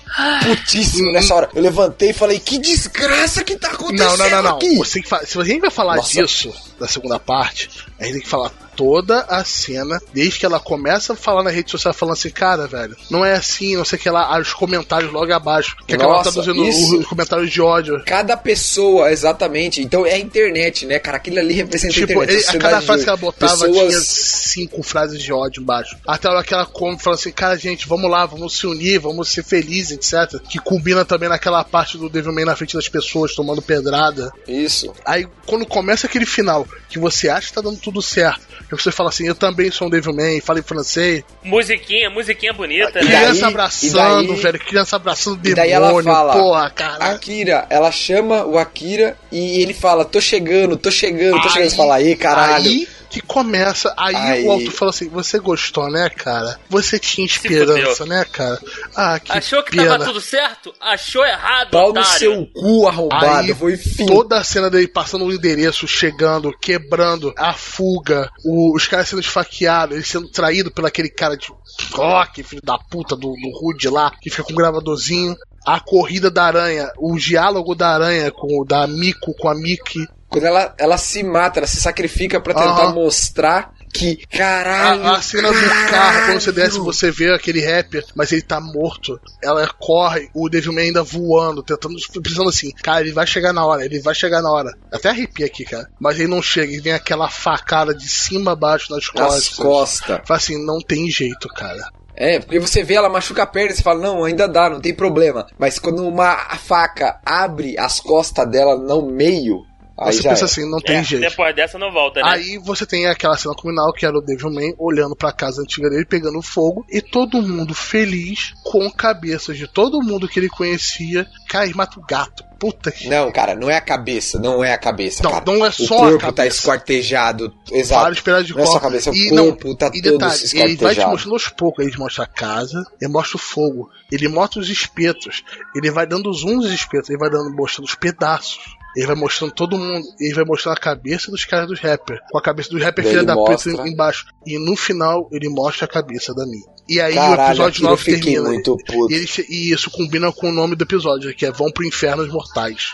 putíssimo nessa hora. Eu levantei e falei, que desgraça que tá acontecendo Não, não, não, não. aqui. Você tem que fa- Se a gente vai falar Nossa. disso da segunda parte, a gente tem que falar toda a cena, desde que ela começa a falar na rede social, falando assim, cara, velho, não é assim, não sei o que lá, os comentários logo abaixo, que acaba Nossa, traduzindo isso. os comentários de ódio. Cada pessoa, exatamente. Então é a internet, né, cara? Aquilo ali representa a Tipo, internet. ele- a cada frase que ela botava pessoas... tinha cinco frases de ódio embaixo. Até a hora que ela come, fala assim, cara, gente, vamos lá, vamos se unir, vamos ser felizes, etc. Que combina também naquela parte do Devilman na frente das pessoas, tomando pedrada. Isso. Aí, quando começa aquele final, que você acha que tá dando tudo certo, que você fala assim, eu também sou um Devilman, falo em francês, Musiquinha, musiquinha bonita, E né? daí- criança abraçando, daí- velho, criança abraçando E demônio, daí ela fala, porra, cara. Akira, ela chama o Akira e ele fala, tô chegando, tô chegando, tô chegando. Você fala, aí, caralho. Aí que começa, aí, Aí. o autor fala assim, você gostou, né, cara? Você tinha esperança, né, cara? Ah, que Achou que pena. tava tudo certo? Achou errado, Pau no otário. seu cu arrombado, Aí, foi fim. toda a cena dele passando o endereço, chegando, quebrando, a fuga, o- os caras sendo esfaqueados, ele sendo traído pelo aquele cara de rock, filho da puta do, do Rude lá, que fica com um gravadorzinho. A corrida da aranha, o diálogo da aranha com o da Miko com a Mickey. Quando ela, ela se mata, ela se sacrifica pra tentar Aham. mostrar que, caralho. A, a cena do carro, quando você desce, você vê aquele rapper, mas ele tá morto. Ela corre, o Devilman ainda voando, tentando, pensando assim, cara, ele vai chegar na hora, ele vai chegar na hora. Até arrepia aqui, cara. Mas ele não chega, ele vem aquela facada de cima a baixo nas Nas costas. costas. Fala assim, não tem jeito, cara. É, porque você vê ela machuca a perna e você fala, não, ainda dá, não tem problema. Mas quando uma faca abre as costas dela no meio, aí você pensa é. assim, não tem É, jeito. depois dessa não volta, né? Aí você tem aquela cena criminal que era o Devilman olhando pra casa antiga dele, pegando fogo, e todo mundo feliz com cabeças de todo mundo que ele conhecia cair mata o gato. Puta que. Não, cara, não é a cabeça, não é a cabeça, Não, cara. não é o só a corpo tá cabeça. escortejado, exato. Vários pedaços de Não é só a corpo. cabeça, o e corpo não, tá e todo detalhe, ele vai te esquartejado. mostrando aos poucos. Ele mostra a casa, ele mostra o fogo, ele mostra os espetos, ele vai dando zoom nos espetos, ele vai dando, mostrando os pedaços. Ele vai mostrando todo mundo, ele vai mostrando a cabeça dos caras dos rappers, com a cabeça dos rappers Daí filha da puta embaixo. E no final ele mostra a cabeça da minha. E aí o Caralho, episódio aquilo eu 9 fiquei termina. muito puto. E, ele e isso combina com o nome do episódio, que é Vão pro Inferno os Mortais.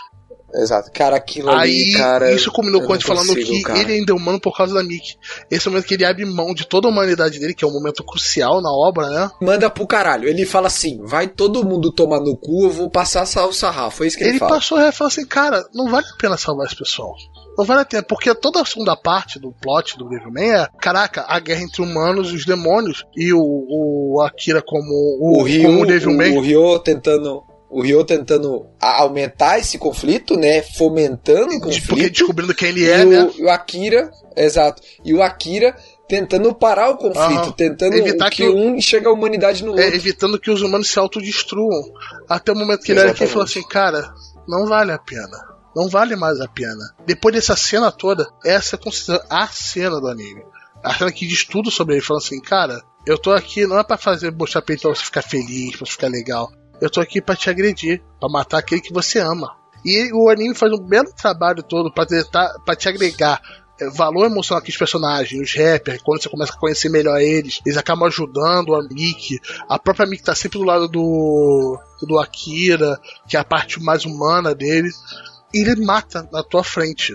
Exato. Cara, aquilo Aí ali, cara. isso combinou com a gente falando consigo, que cara. ele ainda é humano por causa da Mickey. Esse é momento que ele abre mão de toda a humanidade dele, que é um momento crucial na obra, né? Manda pro caralho. Ele fala assim: vai todo mundo tomar no cu, eu vou passar o sarrafo. Foi isso que ele, Ele fala. passou e falou assim, cara, não vale a pena salvar esse pessoal. Não vale a pena, porque toda a segunda parte do plot do Devilman é, caraca, a guerra entre humanos e os demônios, e o, o Akira como o, O Ryo, como o Devilman. o, o Ryo tentando. O Ryo tentando aumentar esse conflito, né? Fomentando o porque conflito. descobrindo quem ele é, o, né? o Akira, exato. E o Akira tentando parar o conflito, Aham. tentando Evitar que, que um enxerga a humanidade no outro. É, evitando que os humanos se autodestruam. Até o momento que ele olha aqui e falou assim, cara, não vale a pena. Não vale mais a pena. Depois dessa cena toda, essa é considerada a cena do anime. A cena que diz tudo sobre ele, falando assim, cara, eu tô aqui não é pra fazer mostrar peito pra você ficar feliz, pra você ficar legal. Eu tô aqui pra te agredir, pra matar aquele que você ama. E o anime faz um belo trabalho todo pra tentar, para te agregar é, valor emocional aqui os personagens, os rappers, quando você começa a conhecer melhor eles, eles acabam ajudando a Mickey. A própria Mickey tá sempre do lado do, do Akira, que é a parte mais humana dele. E ele mata na tua frente.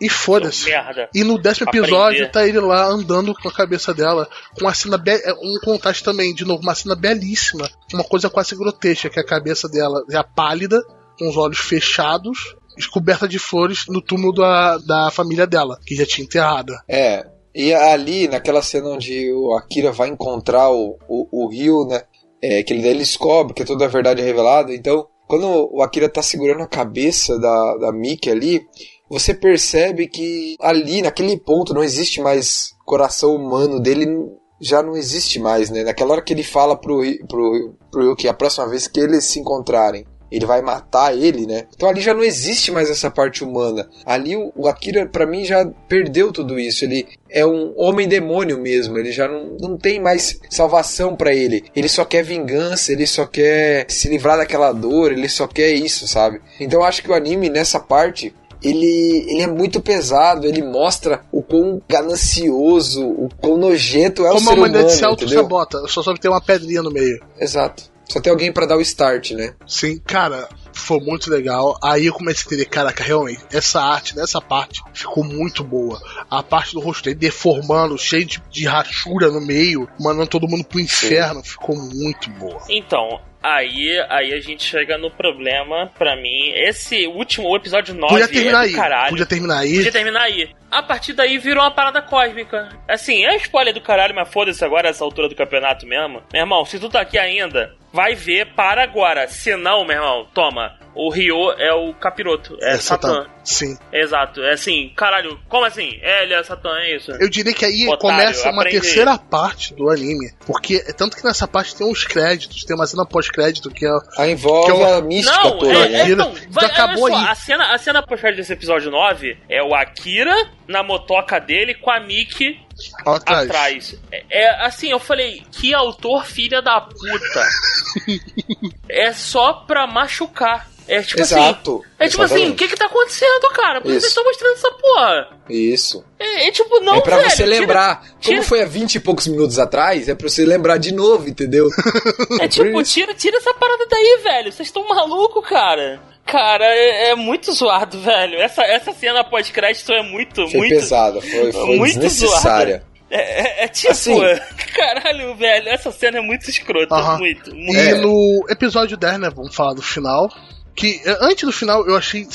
E foda-se. E no décimo Aprender. episódio tá ele lá andando com a cabeça dela, com uma cena é, um contraste também, de novo, uma cena belíssima, uma coisa quase grotesca, que é a cabeça dela já pálida, com os olhos fechados, coberta de flores no túmulo da, da família dela, que já tinha enterrado. É. E ali, naquela cena onde o Akira vai encontrar o, o, o Ryu, né? É, que ele daí ele descobre que toda a verdade é revelada. Então, quando o Akira tá segurando a cabeça da, da Miki ali, você percebe que ali, naquele ponto, não existe mais coração humano dele, já não existe mais, né? Naquela hora que ele fala pro, pro, pro Yuki, a próxima vez que eles se encontrarem, ele vai matar ele, né? Então ali já não existe mais essa parte humana. Ali o, o Akira, para mim, já perdeu tudo isso. Ele é um homem-demônio mesmo. Ele já não, não tem mais salvação para ele. Ele só quer vingança, ele só quer se livrar daquela dor, ele só quer isso, sabe? Então acho que o anime, nessa parte, ele, ele é muito pesado, ele mostra o quão ganancioso, o quão nojento é Como o ser a humanidade humano, se auto-sabota, só soube ter uma pedrinha no meio. Exato. Só tem alguém para dar o start, né? Sim, cara, foi muito legal. Aí eu comecei a entender, caraca, realmente, essa arte, nessa parte, ficou muito boa. A parte do rosto dele deformando, cheio de, de rachura no meio, mandando todo mundo pro inferno, ficou muito boa. Então, aí, aí a gente chega no problema, pra mim. Esse último, o episódio 9 Podia terminar é aí. caralho. Podia terminar aí. Podia terminar aí. A partir daí virou uma parada cósmica. Assim, é spoiler do caralho, mas foda-se agora essa altura do campeonato mesmo. Meu irmão, se tu tá aqui ainda, vai ver, para agora. Se não, meu irmão, toma. O Ryo é o capiroto, é, É Satã. Satã. Sim. Exato, é assim, caralho, como assim? É, ele é Satã, é isso. Eu diria que aí Otário, começa uma aprende. terceira parte do anime. Porque é tanto que nessa parte tem uns créditos, tem uma cena pós-crédito que é. Aí envolve Que é uma- a mística Não, toda, é, né? é, não, vai, Já acabou só, aí. A cena, a cena pós desse episódio 9 é o Akira na motoca dele com a Mickey atrás. atrás. É, é, assim, eu falei, que autor filha da puta. é só pra machucar. É tipo assim. Exato. É tipo assim, o que que tá acontecendo, cara? Por que vocês estão mostrando essa porra? Isso. É, é tipo, não, é pra velho, você tira- lembrar. tira- Como foi há 20 e poucos minutos atrás, é pra você lembrar de novo, entendeu? É tipo, tira, tira essa parada daí, velho. Vocês estão malucos, cara. Cara, é, é muito zoado, velho. Essa, essa cena pós-crédito é muito, Foi muito. pesada, foi, foi muito desnecessária. É, é- é tipo, Assim. caralho, velho, essa cena é muito escrota, Aham. muito, E muito. É. no episódio 10, né? Vamos falar do final. Que eh, antes do final eu achei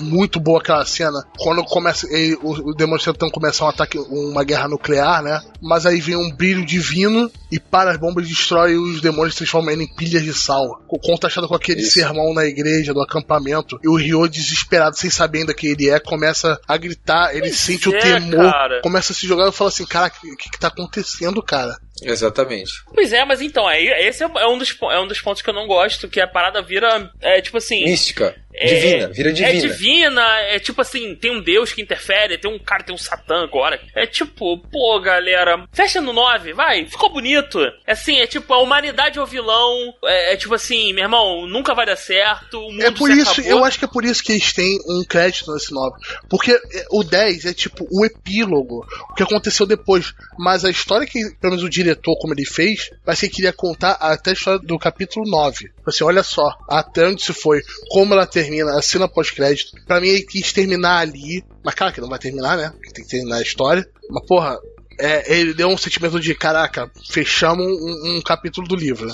muito boa aquela cena. Quando começa. eh, o, o demônio tentando começar um ataque, uma guerra nuclear, né? Mas aí vem um brilho divino e para as bombas e destrói os demônios, transformando em pilhas de sal. Co- Contrastado com aquele Isso. sermão na igreja, do acampamento. E o Ryo, desesperado, sem saber ainda quem ele é, começa a gritar, ele Pois sente o é, temor, cara. começa a se jogar e fala assim: Caraca, o que, que tá acontecendo, cara? Exatamente. Pois é, mas então, aí, esse é, é um dos, é um dos pontos que eu não gosto, que a parada vira, é, tipo assim mística. É- divina, vira É divina. divina, é tipo assim, tem um deus que interfere, tem um cara, tem um satã agora. É tipo, pô, galera, fecha no 9, vai, ficou bonito. É assim, é tipo, a humanidade é o vilão, é, é tipo assim, meu irmão, nunca vai dar certo, o mundo É por se isso, acabou. eu acho que é por isso que eles têm um crédito nesse 9. Porque é, o 10 é tipo o epílogo, o que aconteceu depois. Mas a história que, pelo menos o diretor, como ele fez, vai ser que queria contar até a história do capítulo 9. Assim, olha só, até onde se foi, como ela termina, a cena pós-crédito. Pra mim, ele quis terminar ali. Mas, cara, que não vai terminar, né? Porque tem que terminar a história. Mas, porra, é, ele deu um sentimento de, caraca, fechamos um, um capítulo do livro.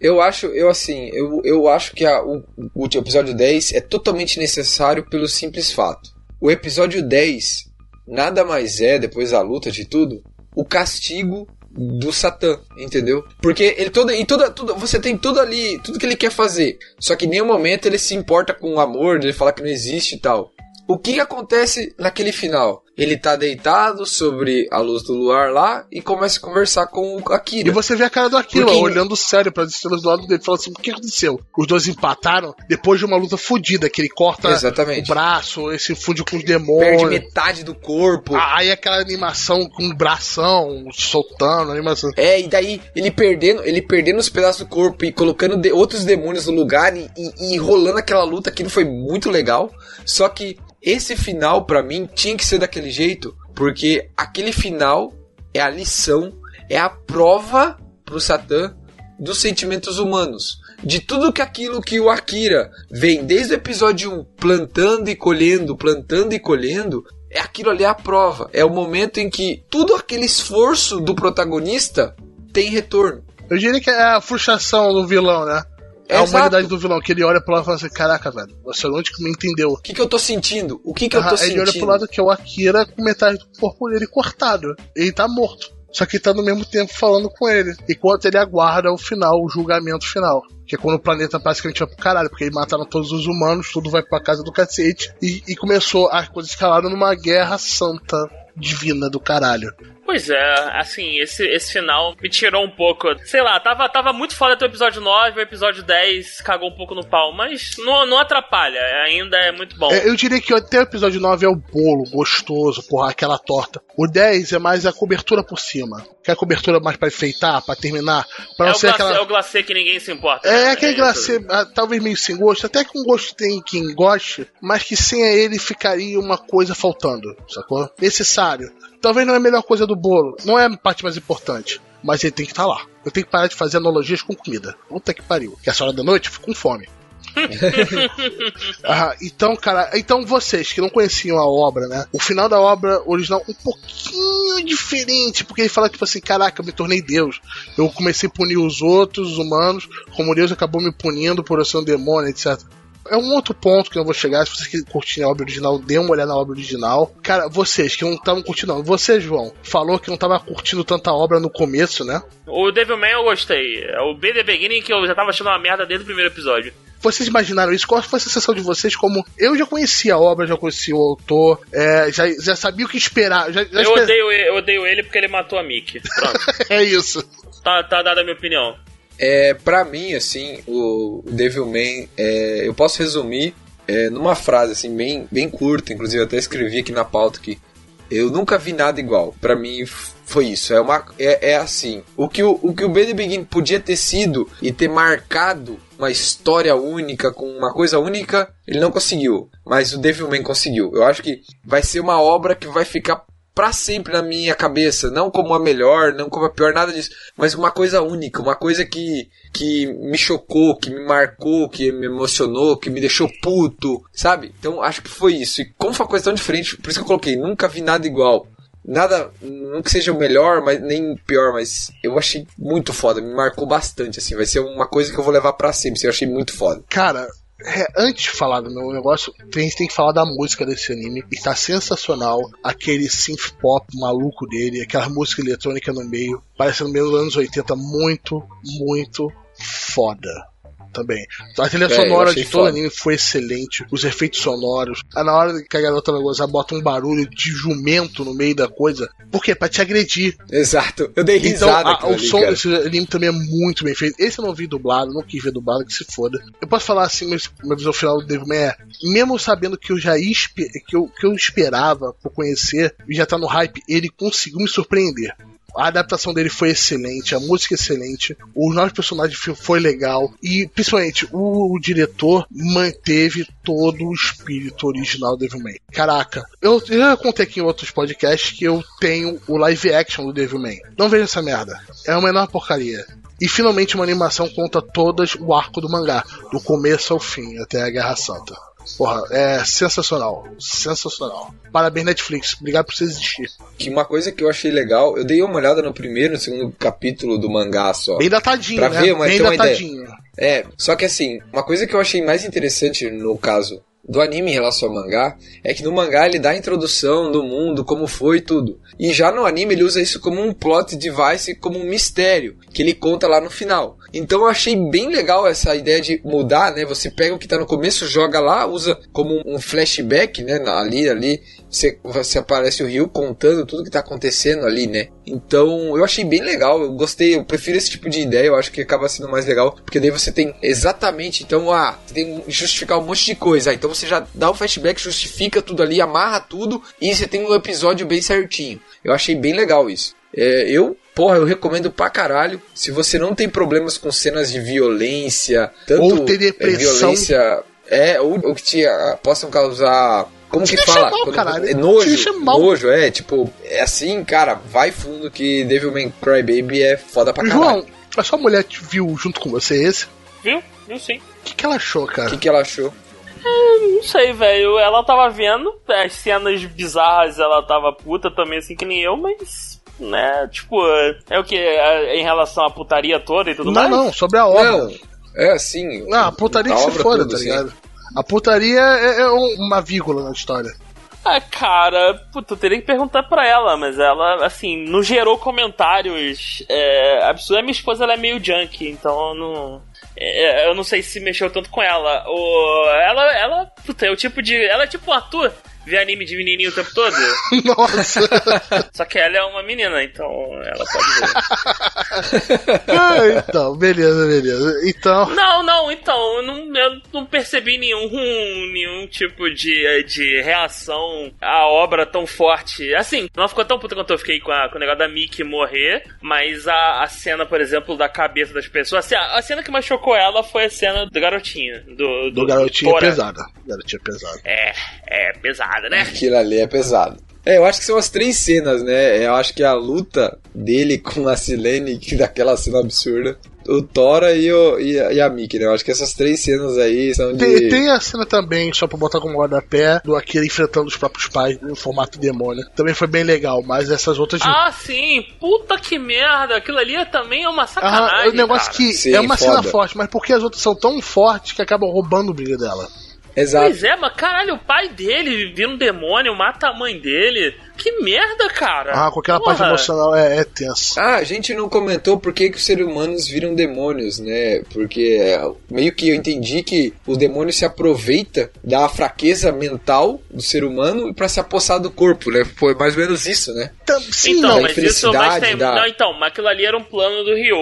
Eu acho, eu assim, eu, eu acho que a- o, o episódio 10 é totalmente necessário pelo simples fato. O episódio 10 nada mais é, depois da luta de tudo, o castigo do Satã, entendeu? Porque ele todo em toda tudo, você tem tudo ali, tudo que ele quer fazer. Só que em nenhum momento ele se importa com o amor, ele fala que não existe e tal. O que acontece naquele final? Ele tá deitado sobre a luz do luar lá e começa a conversar com o Akira. E você vê a cara do Aquila Porque- olhando sério para as estrelas do lado dele, falando assim: o que aconteceu? Os dois empataram depois de uma luta fodida, que ele corta Exatamente. o braço, esse funde com os Perde demônios. metade do corpo. Ah, Aí aquela animação com o bração soltando, animação. É, e daí ele perdendo, ele perdendo os pedaços do corpo e colocando de- outros demônios no lugar e, e, e rolando aquela luta, aquilo foi muito legal. Só que esse final, pra mim, tinha que ser daquele jeito, porque aquele final é a lição, é a prova pro Satã dos sentimentos humanos. De tudo que aquilo que o Akira vem desde o episódio 1 plantando e colhendo, plantando e colhendo, é aquilo ali é a prova. É o momento em que tudo aquele esforço do protagonista tem retorno. Eu diria que é a frustração do vilão, né? É a humanidade do vilão, que ele olha pro lado e fala assim: caraca, velho, você não me entendeu. O que, que eu tô sentindo? O que, que eu tô ele sentindo? olha pro lado que é o Akira com metade do corpo dele cortado. Ele tá morto. só que tá no mesmo tempo falando com ele, enquanto ele aguarda o final, o julgamento final. Que é quando o planeta basicamente vai pro caralho, porque eles mataram todos os humanos, tudo vai pra casa do cacete, e, e começou, as coisas escalaram numa guerra santa divina do caralho. Pois é, assim, esse, esse final me tirou um pouco. Sei lá, tava, tava muito foda até o episódio 9, o episódio 10 cagou um pouco no pau, mas não, não atrapalha, ainda é muito bom. É, eu diria que até o episódio 9 é o bolo gostoso, porra, aquela torta. O 10 é mais a cobertura por cima. Que é a cobertura mais pra enfeitar, pra terminar. Pra é, não o ser glacê, aquela. é o glacê que ninguém se importa. É né? aquele isso. glacê, ah, talvez meio sem gosto, até que um gosto tem quem goste, mas que sem ele ficaria uma coisa faltando, sacou? Necessário. Talvez não é a melhor coisa do bolo, não é a parte mais importante, mas ele tem que estar lá. Eu tenho que parar de fazer analogias com comida. Puta que pariu. Que essa hora da noite eu fico com fome. Ah, então, cara, então vocês que não conheciam a obra, né? O final da obra original um pouquinho diferente, porque ele fala tipo assim, caraca, eu me tornei Deus. Eu comecei a punir os outros os humanos, como Deus acabou me punindo por eu ser um demônio, etc. É um outro ponto que eu vou chegar. Se vocês que curtirem a obra original, dê uma olhada na obra original. Cara, vocês que não estavam curtindo, não. Você, João, falou que não estava curtindo tanta obra no começo, né? O Devilman eu gostei. É o B The Beginning que eu já tava achando uma merda desde o primeiro episódio. Vocês imaginaram isso? Qual foi a sensação de vocês? Como eu já conhecia a obra, já conhecia o autor, é, já, já sabia o que esperar. Já, já Eu esper- odeio, eu odeio ele porque ele matou a Mickey. Pronto. É isso. tá, tá dada a minha opinião. É, pra mim, assim, o Devilman, é, eu posso resumir é, numa frase, assim, bem, bem curta, inclusive até escrevi aqui na pauta que eu nunca vi nada igual. Pra mim foi isso. É, uma, é, é assim, o que o, o que o Ben The Begin podia ter sido e ter marcado uma história única, com uma coisa única, ele não conseguiu. Mas o Devilman conseguiu. Eu acho que vai ser uma obra que vai ficar pra sempre na minha cabeça, não como a melhor, não como a pior, nada disso, mas uma coisa única, uma coisa que, que me chocou, que me marcou, que me emocionou, que me deixou puto, sabe? Então acho que foi isso. E como foi uma coisa tão diferente, por isso que eu coloquei, nunca vi nada igual. Nada, não que seja o melhor, mas nem pior, mas eu achei muito foda, me marcou bastante, assim, vai ser uma coisa que eu vou levar pra sempre, assim, eu achei muito foda. Cara, é, antes de falar do meu negócio, a gente tem que falar da música desse anime. Está sensacional. Aquele synth pop maluco dele, aquela música eletrônica no meio, parecendo meio dos anos 80, muito, muito foda. Também. A trilha É, sonora de todo o anime foi excelente. Os efeitos sonoros. Ah, Na hora que a garota vai gozar, bota um barulho de jumento no meio da coisa. Por quê? Pra te agredir. Exato, eu dei Então, risada a- aquilo o ali, som cara. desse anime também é muito bem feito. Esse eu não vi dublado, não quis ver dublado, que se foda. Eu posso falar assim, mas minha visão final do Devilman é, mesmo sabendo que eu já que eu, que eu esperava por conhecer, e já tá no hype, ele conseguiu me surpreender. A adaptação dele foi excelente, a música é excelente, os novos personagens fo- foi legal e principalmente o, o diretor manteve todo o espírito original do Devilman. Caraca, eu, eu já contei aqui em outros podcasts que eu tenho o live action do Devilman. Não vejo essa merda. É uma enorme porcaria. E finalmente uma animação conta todas o arco do mangá, do começo ao fim, até a Guerra Santa. Porra, é sensacional. Sensacional. Parabéns, Netflix. Obrigado por você existir. Que uma coisa que eu achei legal, eu dei uma olhada no primeiro e no segundo capítulo do mangá só. Bem datadinho, Pra né? ver, mas Bem uma ideia. datadinho. É, só que assim, uma coisa que eu achei mais interessante no caso do anime em relação ao mangá é que no mangá ele dá a introdução do mundo, como foi tudo. E já no anime ele usa isso como um plot device, como um mistério, que ele conta lá no final. Então eu achei bem legal essa ideia de mudar, né? Você pega o que tá no começo, joga lá, usa como um flashback, né? Ali, ali, você, você aparece o Rio contando tudo que tá acontecendo ali, né? Então eu achei bem legal, eu gostei, eu prefiro esse tipo de ideia, eu acho que acaba sendo mais legal, porque daí você tem exatamente, então, ah, você tem que justificar um monte de coisa, ah, então você já dá o flashback, justifica tudo ali, amarra tudo e você tem um episódio bem certinho. Eu achei bem legal isso. É, eu, porra, eu recomendo pra caralho. Se você não tem problemas com cenas de violência, tanto Ou ter é, depressão. violência, é, ou, ou que te ah, possam causar. Como Te que fala? mal, Quando- caralho. é nojo, nojo, é, tipo, é assim, cara, vai fundo que Devilman Crybaby é foda pra caralho. João, a sua mulher te viu junto com você esse? Viu? Viu sim. O que, que ela achou, O cara? que, que ela achou? Não sei, velho. Ela tava vendo as cenas bizarras, ela tava puta também, assim que nem eu, mas. Né, tipo, é o que? Em relação à putaria toda e tudo Não, mais? não, sobre a obra. Não, é assim. Não, a putaria que se foda, tá assim. ligado? A putaria é, é um- uma vírgula na história. Ah, cara, puta, eu teria que perguntar pra ela, mas ela, assim, não gerou comentários é, absurdos. A minha esposa ela é meio junkie, então não. é, eu não sei se mexeu tanto com ela. O, ela, ela, puta, é o tipo de. Ela é tipo um ator. Vê anime de menininho o tempo todo. Nossa. Só que ela é uma menina, então ela pode ver. Ah, então, beleza, beleza. Então. Não, não, então, eu não, eu não percebi nenhum, nenhum tipo de, de reação à obra tão forte. Assim, não ficou tão puta quanto eu fiquei com, a- com o negócio da Mickey morrer, mas a, a cena, por exemplo, da cabeça das pessoas. Assim, a, a cena que mais chocou ela foi a cena do garotinho. Do, Do garotinho é Tora. pesada. Garotinho é pesado. É, é pesada, né? Aquilo ali é pesado. É, eu acho que são as três cenas, né? Eu acho que a luta dele com a Silene, que daquela cena absurda. O Tora e, o, e, a, e a Mickey, né? Eu acho que essas três cenas aí são de. Tem, tem a cena também, só pra botar como rodapé, do Akira enfrentando os próprios pais no formato demônio. Também foi bem legal, mas essas outras. Ah, sim, puta que merda. Aquilo ali também é uma Ah, sacanagem. o negócio cara. que Sim, é uma cena foda. forte, mas porque as outras são tão fortes que acabam roubando o brilho dela. Exato. Pois é, mas caralho, o pai dele vira um demônio, mata a mãe dele. Que merda, cara. Ah, com aquela parte Porra. emocional é, é tensa. Ah, a gente não comentou por que, que os seres humanos viram demônios, né? Porque é, meio que eu entendi que o demônio se aproveita da fraqueza mental do ser humano para se apossar do corpo, né? Foi mais ou menos isso, né? Tam- Sim, Então, não. da mas isso mas tem, da- Não, então, mas aquilo ali era um plano do Rio.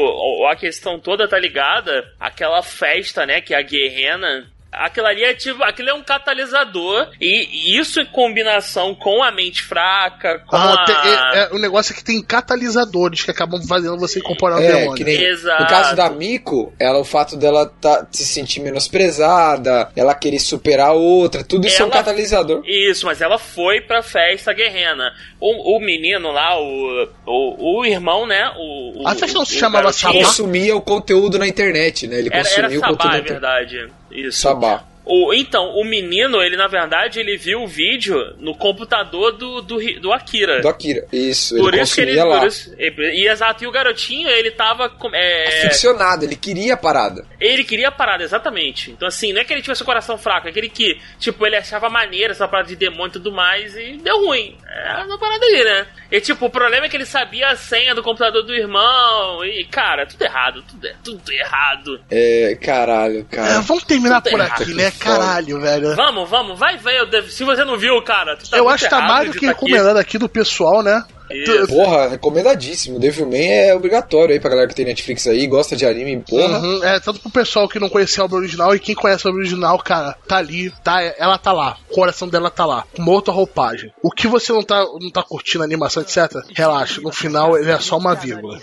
A questão toda tá ligada àquela festa, né? Que é a guerrena. Aquilo ali é tipo. Aquilo é um catalisador. E isso em combinação com a mente fraca, com Ah, a. tem- é- é- o negócio é que tem catalisadores que acabam fazendo você incorporar o É, demônio. que nem Exato. no caso da Miko, ela, o fato dela tá, se sentir menosprezada, ela querer superar a outra, tudo isso é um Ela- catalisador. Isso, mas ela foi pra festa guerrena. O, o menino lá, o, o, o irmão, né? O, o- A festa não se o chamava Sabá? consumia o conteúdo na internet, né? Ele Era, consumia era o conteúdo Sabá, na é verdade. Isso. Sabá. O, então, o menino, ele na verdade, ele viu o vídeo no computador do, do, do Akira. Do Akira. Isso, por ele isso que ele. lá. Por isso, e, e exato, e o garotinho, ele tava. com- É, Ficcionado, ele queria a parada. ele queria a parada, exatamente. Então, assim, não é que ele tivesse o coração fraco, é aquele que, tipo, ele achava maneira essa parada de demônio e tudo mais, e deu ruim. É uma parada ali, né? E, tipo, o problema é que ele sabia a senha do computador do irmão, e, cara, tudo errado, tudo, é- tudo errado. É, caralho, É, cara. vamos terminar Tudo por errado, aqui, né? Caralho, velho. Vamos, vamos, vai ver. devo- Se você não viu, cara, tu tá Eu acho que tá mais do que tá aqui. recomendado aqui do pessoal, né? Isso. Porra, recomendadíssimo. Devilman é obrigatório aí pra galera que tem Netflix aí, gosta de anime, porra. Uhum, é, tanto pro pessoal que não conhecia a obra original e quem conhece a obra original, cara, tá ali, tá, ela tá lá, o coração dela tá lá, com uma outra roupagem. O que você não tá, não tá curtindo a animação, etc., relaxa, no final ele é só uma vírgula.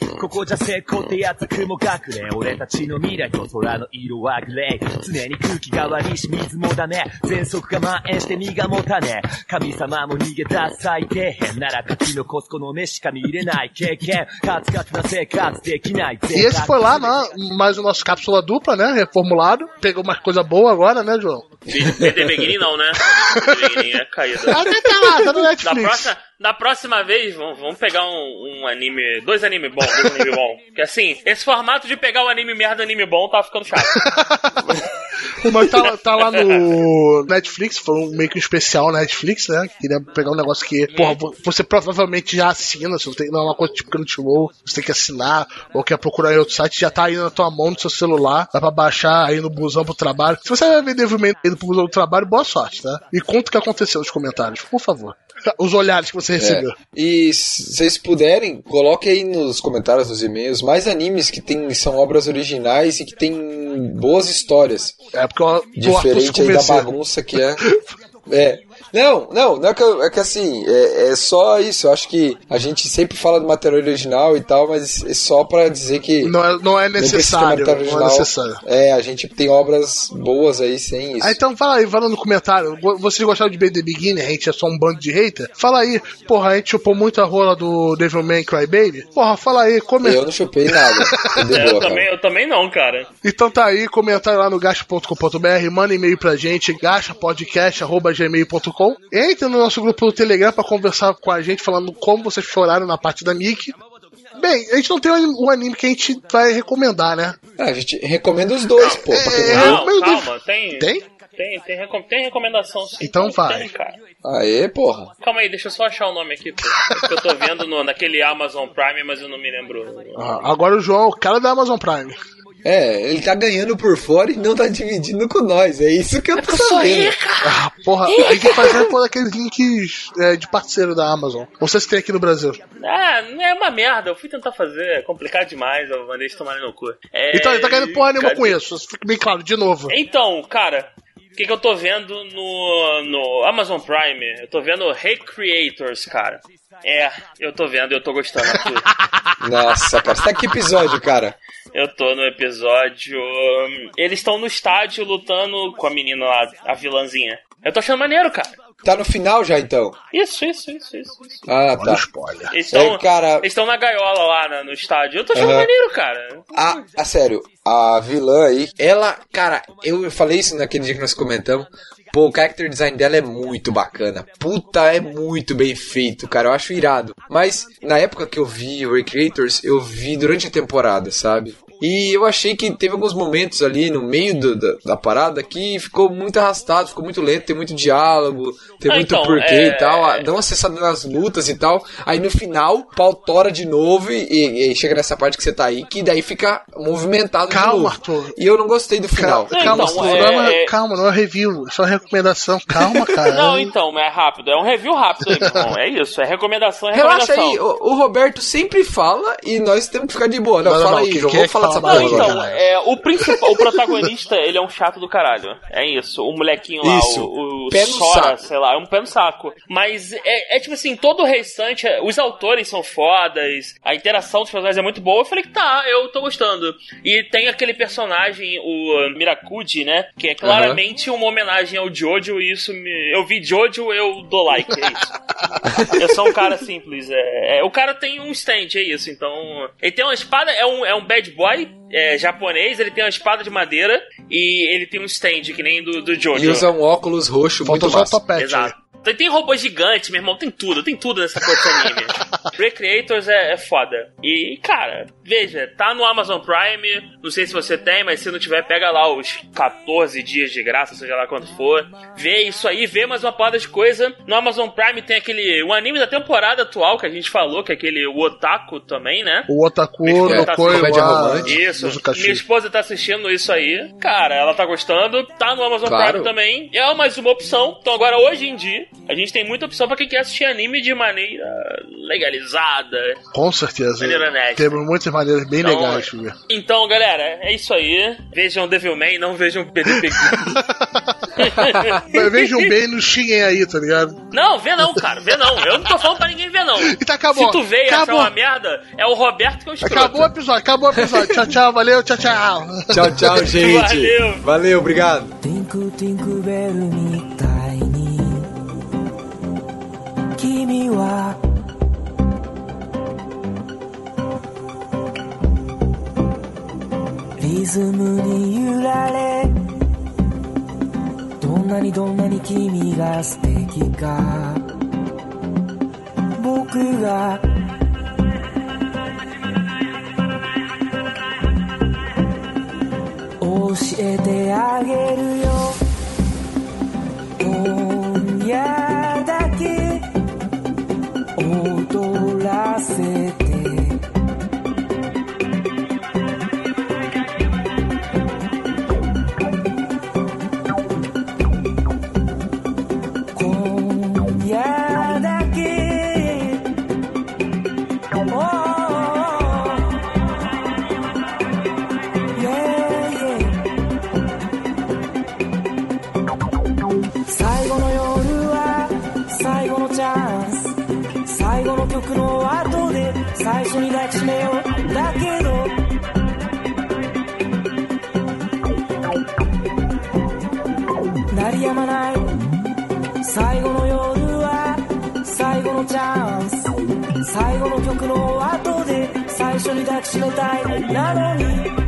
はまっちまったやつほど口変わりここじゃ成功ってやつ雲隠れ俺たちの未来と空の色はグレー常に空気変わりし水もダメ喘息が蔓延して身が持たねえ神様も逃げ出す最低変なら書き残すこの目しか見れない経験カツカツな生活できない E esse foi lá, né, mais o nosso cápsula dupla, né, reformulado. Pegou uma coisa boa agora, né, João? BD Beginning não, né? BD Beginning é caída. Até tá lá, tá no Da Netflix. próxima, da próxima vez, vamos, vamos pegar um, um anime. Dois anime bons, dois anime bom. Porque assim, esse formato de pegar o anime merda anime bom tá ficando chato. Mas tá, tá lá no Netflix, foi um, meio que um especial Netflix, né? Queria pegar um negócio que, porra, vo- você provavelmente já assina, você não, tem, não é uma coisa tipo Crunchyroll, você tem que assinar, ou quer procurar em outro site, já tá aí na tua mão, no seu celular, dá pra baixar aí no busão pro trabalho. Se você vai ver Devilman indo pro busão do trabalho, boa sorte, tá? E conta o que aconteceu nos comentários, por favor. Os olhares que você É. recebeu. E se vocês puderem, coloque aí nos comentários, nos e-mails, mais animes que tem, são obras originais e que tem boas histórias. É, porque se Diferente aí da bagunça que é. É. Não, não, não é que, eu- é que assim, é, é só isso. Eu acho que a gente sempre fala do material original e tal, mas é só pra dizer que. Não é, não é necessário, não é necessário. É, a gente tem obras boas aí sem isso. Ah, então fala aí, fala no comentário. Vocês gostaram de BD Beginner? A gente é só um bando de hater? Fala aí. Porra, a gente chupou muito a rola do Devilman Crybaby? Porra, fala aí, comenta. Eu não chupei nada. De É, boa, eu, também, eu também não, cara. Então tá aí, comentário lá no gacha.com.br, manda e-mail pra gente, gachapodcast.gmail.com. Entre no nosso grupo do Telegram pra conversar com a gente, falando como vocês choraram na parte da Mickey. Bem, a gente não tem um anime que a gente vai recomendar, né? Ah, a gente recomenda os dois, pô. Não É. Não, meu calma, Deus. tem. Tem? tem, tem, recom- tem recomendação sim. Então Tem, vai. cara. Aê, porra. Calma aí, deixa eu só achar o nome aqui, pô. É que eu tô vendo no, naquele Amazon Prime, mas eu não me lembro. Ah, agora o João é o cara da Amazon Prime. É, ele tá ganhando por fora e não tá dividindo com nós. É isso que eu tô sabendo. Ah, porra, aí tem que fazer por aqueles links é, de parceiro da Amazon. Vocês têm aqui no Brasil. Ah, não é uma merda. Eu fui tentar fazer, é complicado demais. Eu mandei eles tomarem no cu. É, Então ele tá ganhando porra nenhuma cadê? com isso. Fica bem claro, de novo. Então, cara, o que, que eu tô vendo no, no Amazon Prime? Eu tô vendo Recreators, cara. É, eu tô vendo, eu tô gostando. Nossa, cara. Você tá que episódio, cara? Eu tô no episódio. hum, Eles estão no estádio lutando com a menina lá, a vilãzinha. Eu tô achando maneiro, cara. Tá no final já, então? Isso, isso, isso, isso. isso. Ah, Olha o tá. spoiler. Eles estão É, cara- eles na gaiola lá na- no estádio. Eu tô achando Aham. maneiro, cara. A, a sério, a vilã aí, ela, cara, eu falei isso naquele dia que nós comentamos. Pô, o character design dela é muito bacana. Puta, é muito bem feito, cara. Eu acho irado. Mas na época que eu vi o Recreators, eu vi durante a temporada, sabe? E eu achei que teve alguns momentos ali no meio do- da, da parada que ficou muito arrastado, ficou muito lento, tem muito diálogo, tem Ah, muito então, porquê é- e tal. Ah, Dá uma acessada nas lutas e tal. Aí no final, o pau tora de novo e, e- chega nessa parte que você tá aí, que daí fica movimentado de Calma, novo. Arthur. E eu não gostei do final. Calma, calma, então, Arthur, é- não é é- calma, não é review, é só recomendação. Calma, cara. Não, então, é rápido. É um review rápido aí, meu irmão. É isso, é recomendação, é Relaxa recomendação. aí, o, o Roberto sempre fala e nós temos que ficar de boa. Não, Não, não, fala não, aí, João. quer Vamos falar falar porra Não, então, é, o, principal, o protagonista, ele é um chato do caralho. É isso. O molequinho lá, Isso. o, o Pé no Sora, saco. sei lá, é um pé no saco. Mas é, é tipo assim, todo o restante, é, os autores são fodas, a interação dos personagens é muito boa. Eu falei que tá, eu tô gostando. E tem aquele personagem, o Miracuji, né? Que é claramente uma homenagem ao Jojo, e isso me. Eu vi Jojo, eu dou like, é isso. Eu sou um cara simples. É, é, o cara tem um stand, é isso. Então. Ele tem uma espada, é um, é um bad boy é, japonês, ele tem uma espada de madeira e ele tem um stand, que nem do, do Jojo. E usa um óculos roxo Falta muito massa. topete. Exato. Tem, tem robô gigante, meu irmão, tem tudo, tem tudo nessa coisa de anime. Recreators é, é foda. E, cara, veja, tá no Amazon Prime, não sei se você tem, mas se não tiver, pega lá os 14 dias de graça, seja lá quanto for. Vê isso aí, vê mais uma porrada de coisa. No Amazon Prime tem aquele, o anime da temporada atual que a gente falou, que é aquele o Otaku também, né? O Otaku no tá Koi comédia lá. romântica. Isso. Minha esposa tá assistindo isso aí. Cara, ela tá gostando. Tá no Amazon Claro. Prime também. É mais uma opção. Então agora, hoje em dia, a gente tem muita opção pra quem quer assistir anime de maneira legalizada. Com certeza. Maneira honesta. Temos muitas maneiras bem Então, legais de ver. Então, galera, é isso aí. Vejam Devilman, não vejam PDP. Mas Vejam bem, não xinguem aí, tá ligado? não, vê não, cara. Vê não. Eu não tô falando pra ninguém ver, não. E tá acabou. Se tu vê e achar acabou. uma merda, é o Roberto que é o escroto. Acabou o episódio, acabou o episódio. tchau, tchau, valeu, tchau, tchau. Tchau, tchau, gente. Valeu. Valeu, obrigado. 君はリズムに揺られどんなにどんなに君が素敵か。僕が教えてあげるよ。最後の曲の後で最初に抱きしめたいなのに